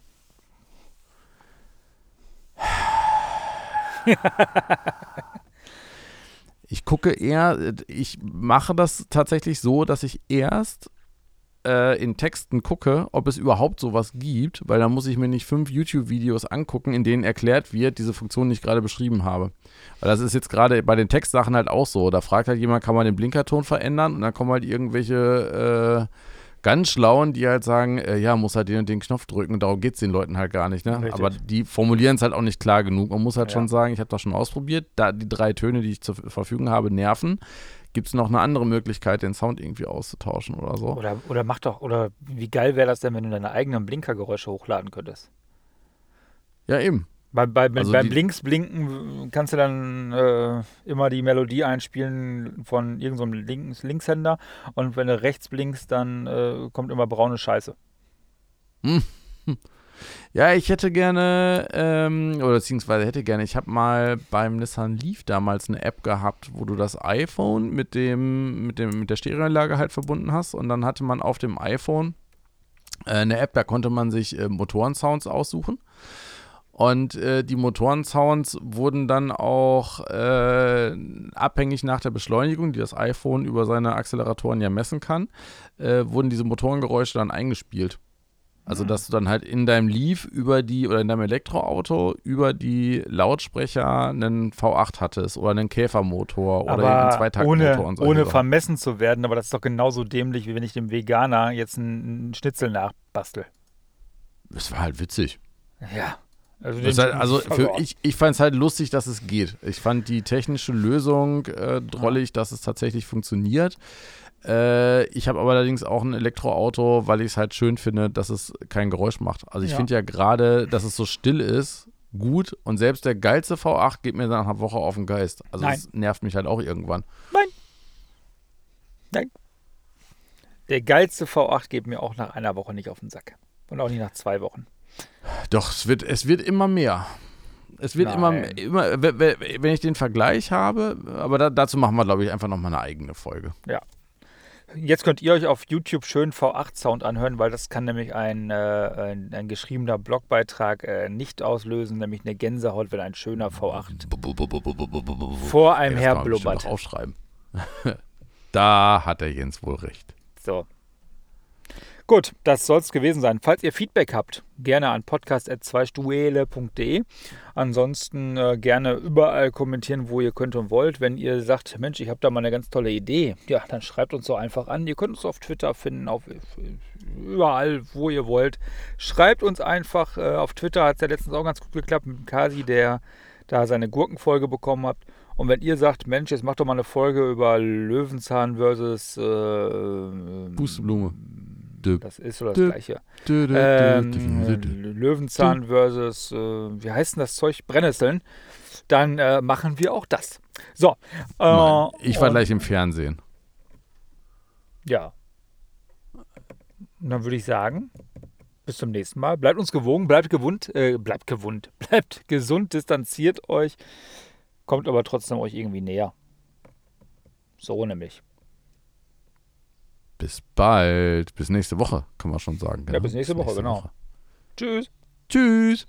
ich gucke eher, ich mache das tatsächlich so, dass ich erst äh, in Texten gucke, ob es überhaupt sowas gibt, weil dann muss ich mir nicht fünf YouTube-Videos angucken, in denen erklärt wird, diese Funktion, die ich gerade beschrieben habe. Weil das ist jetzt gerade bei den Textsachen halt auch so. Da fragt halt jemand, kann man den Blinkerton verändern? Und dann kommen halt irgendwelche äh, ganz Schlauen, die halt sagen, äh, ja, muss halt den und den Knopf drücken. Darum geht es den Leuten halt gar nicht. Ne? Richtig. Aber die formulieren es halt auch nicht klar genug. Man muss halt Ja. schon sagen, ich habe das schon ausprobiert. Da die drei Töne, die ich zur Verfügung habe, nerven. Gibt es noch eine andere Möglichkeit, den Sound irgendwie auszutauschen oder so? Oder, oder mach doch, oder wie geil wäre das denn, wenn du deine eigenen Blinkergeräusche hochladen könntest? Ja, eben. Bei, bei, Also beim die- Blinks-Blinken kannst du dann äh, immer die Melodie einspielen von irgendeinem Links Linkshänder und wenn du rechts blinkst, dann äh, kommt immer braune Scheiße. Ja, ich hätte gerne, ähm, oder beziehungsweise hätte gerne, ich habe mal beim Nissan Leaf damals eine App gehabt, wo du das iPhone mit dem, mit dem, mit der Stereoanlage halt verbunden hast und dann hatte man auf dem iPhone äh, eine App, da konnte man sich äh, Motorensounds aussuchen. Und äh, die Motorensounds wurden dann auch äh, abhängig nach der Beschleunigung, die das iPhone über seine Acceleratoren ja messen kann, äh, wurden diese Motorengeräusche dann eingespielt. Also, dass du dann halt in deinem Leaf über die oder in deinem Elektroauto über die Lautsprecher einen V8 hattest oder einen Käfermotor oder einen aber Zweitaktmotor ohne, und so. ohne vermessen zu werden, aber das ist doch genauso dämlich, wie wenn ich dem Veganer jetzt einen, Schnitzel nachbastel. Das war halt witzig. Ja. Also, halt, also für, ich, ich fand es halt lustig, dass es geht. Ich fand die technische Lösung äh, drollig, dass es tatsächlich funktioniert. Äh, ich habe aber allerdings auch ein Elektroauto, weil ich es halt schön finde, dass es kein Geräusch macht. Also ich Ja. finde ja gerade, dass es so still ist, gut. Und selbst der geilste V8 geht mir nach einer Woche auf den Geist. Also Nein. es nervt mich halt auch irgendwann. Der geilste V8 geht mir auch nach einer Woche nicht auf den Sack. Und auch nicht nach zwei Wochen. Doch, es wird, es wird immer mehr. Es wird immer, Nein. immer, we- we- wenn ich den Vergleich habe, aber da, dazu machen wir, glaube ich, einfach nochmal eine eigene Folge. Jetzt könnt ihr euch auf YouTube schön V8-Sound anhören, weil das kann nämlich ein, äh, ein, ein geschriebener Blogbeitrag äh, nicht auslösen, nämlich eine Gänsehaut, wenn ein schöner V8 vor einem her blubbert. aufschreiben. [laughs] da hat der Jens wohl recht. So. Gut, das soll es gewesen sein. Falls ihr Feedback habt, gerne an podcast.zweistuele.de. Ansonsten äh, gerne überall kommentieren, wo ihr könnt und wollt. Wenn ihr sagt, Mensch, ich habe da mal eine ganz tolle Idee, ja, dann schreibt uns doch einfach an. Ihr könnt uns auf Twitter finden, auf überall, wo ihr wollt. Schreibt uns einfach. Äh, auf Twitter hat es ja letztens auch ganz gut geklappt mit Kasi, der da seine Gurkenfolge bekommen hat. Und wenn ihr sagt, Mensch, jetzt macht doch mal eine Folge über Löwenzahn versus äh, Pusteblume. Das ist so das gleiche. Ähm. Löwenzahn versus, äh, wie heißt denn das Zeug? Brennnesseln. Dann äh, machen wir auch das. So. Äh, Mann, ich war gleich im Fernsehen. Ja. Und dann würde ich sagen, bis zum nächsten Mal. Bleibt uns gewogen, bleibt gewund, äh, bleibt gewund, [laughs] bleibt gesund, distanziert euch, kommt aber trotzdem euch irgendwie näher. So nämlich. Bis bald. Bis nächste Woche, kann man schon sagen. Ja, bis nächste Woche, genau. Tschüss. Tschüss.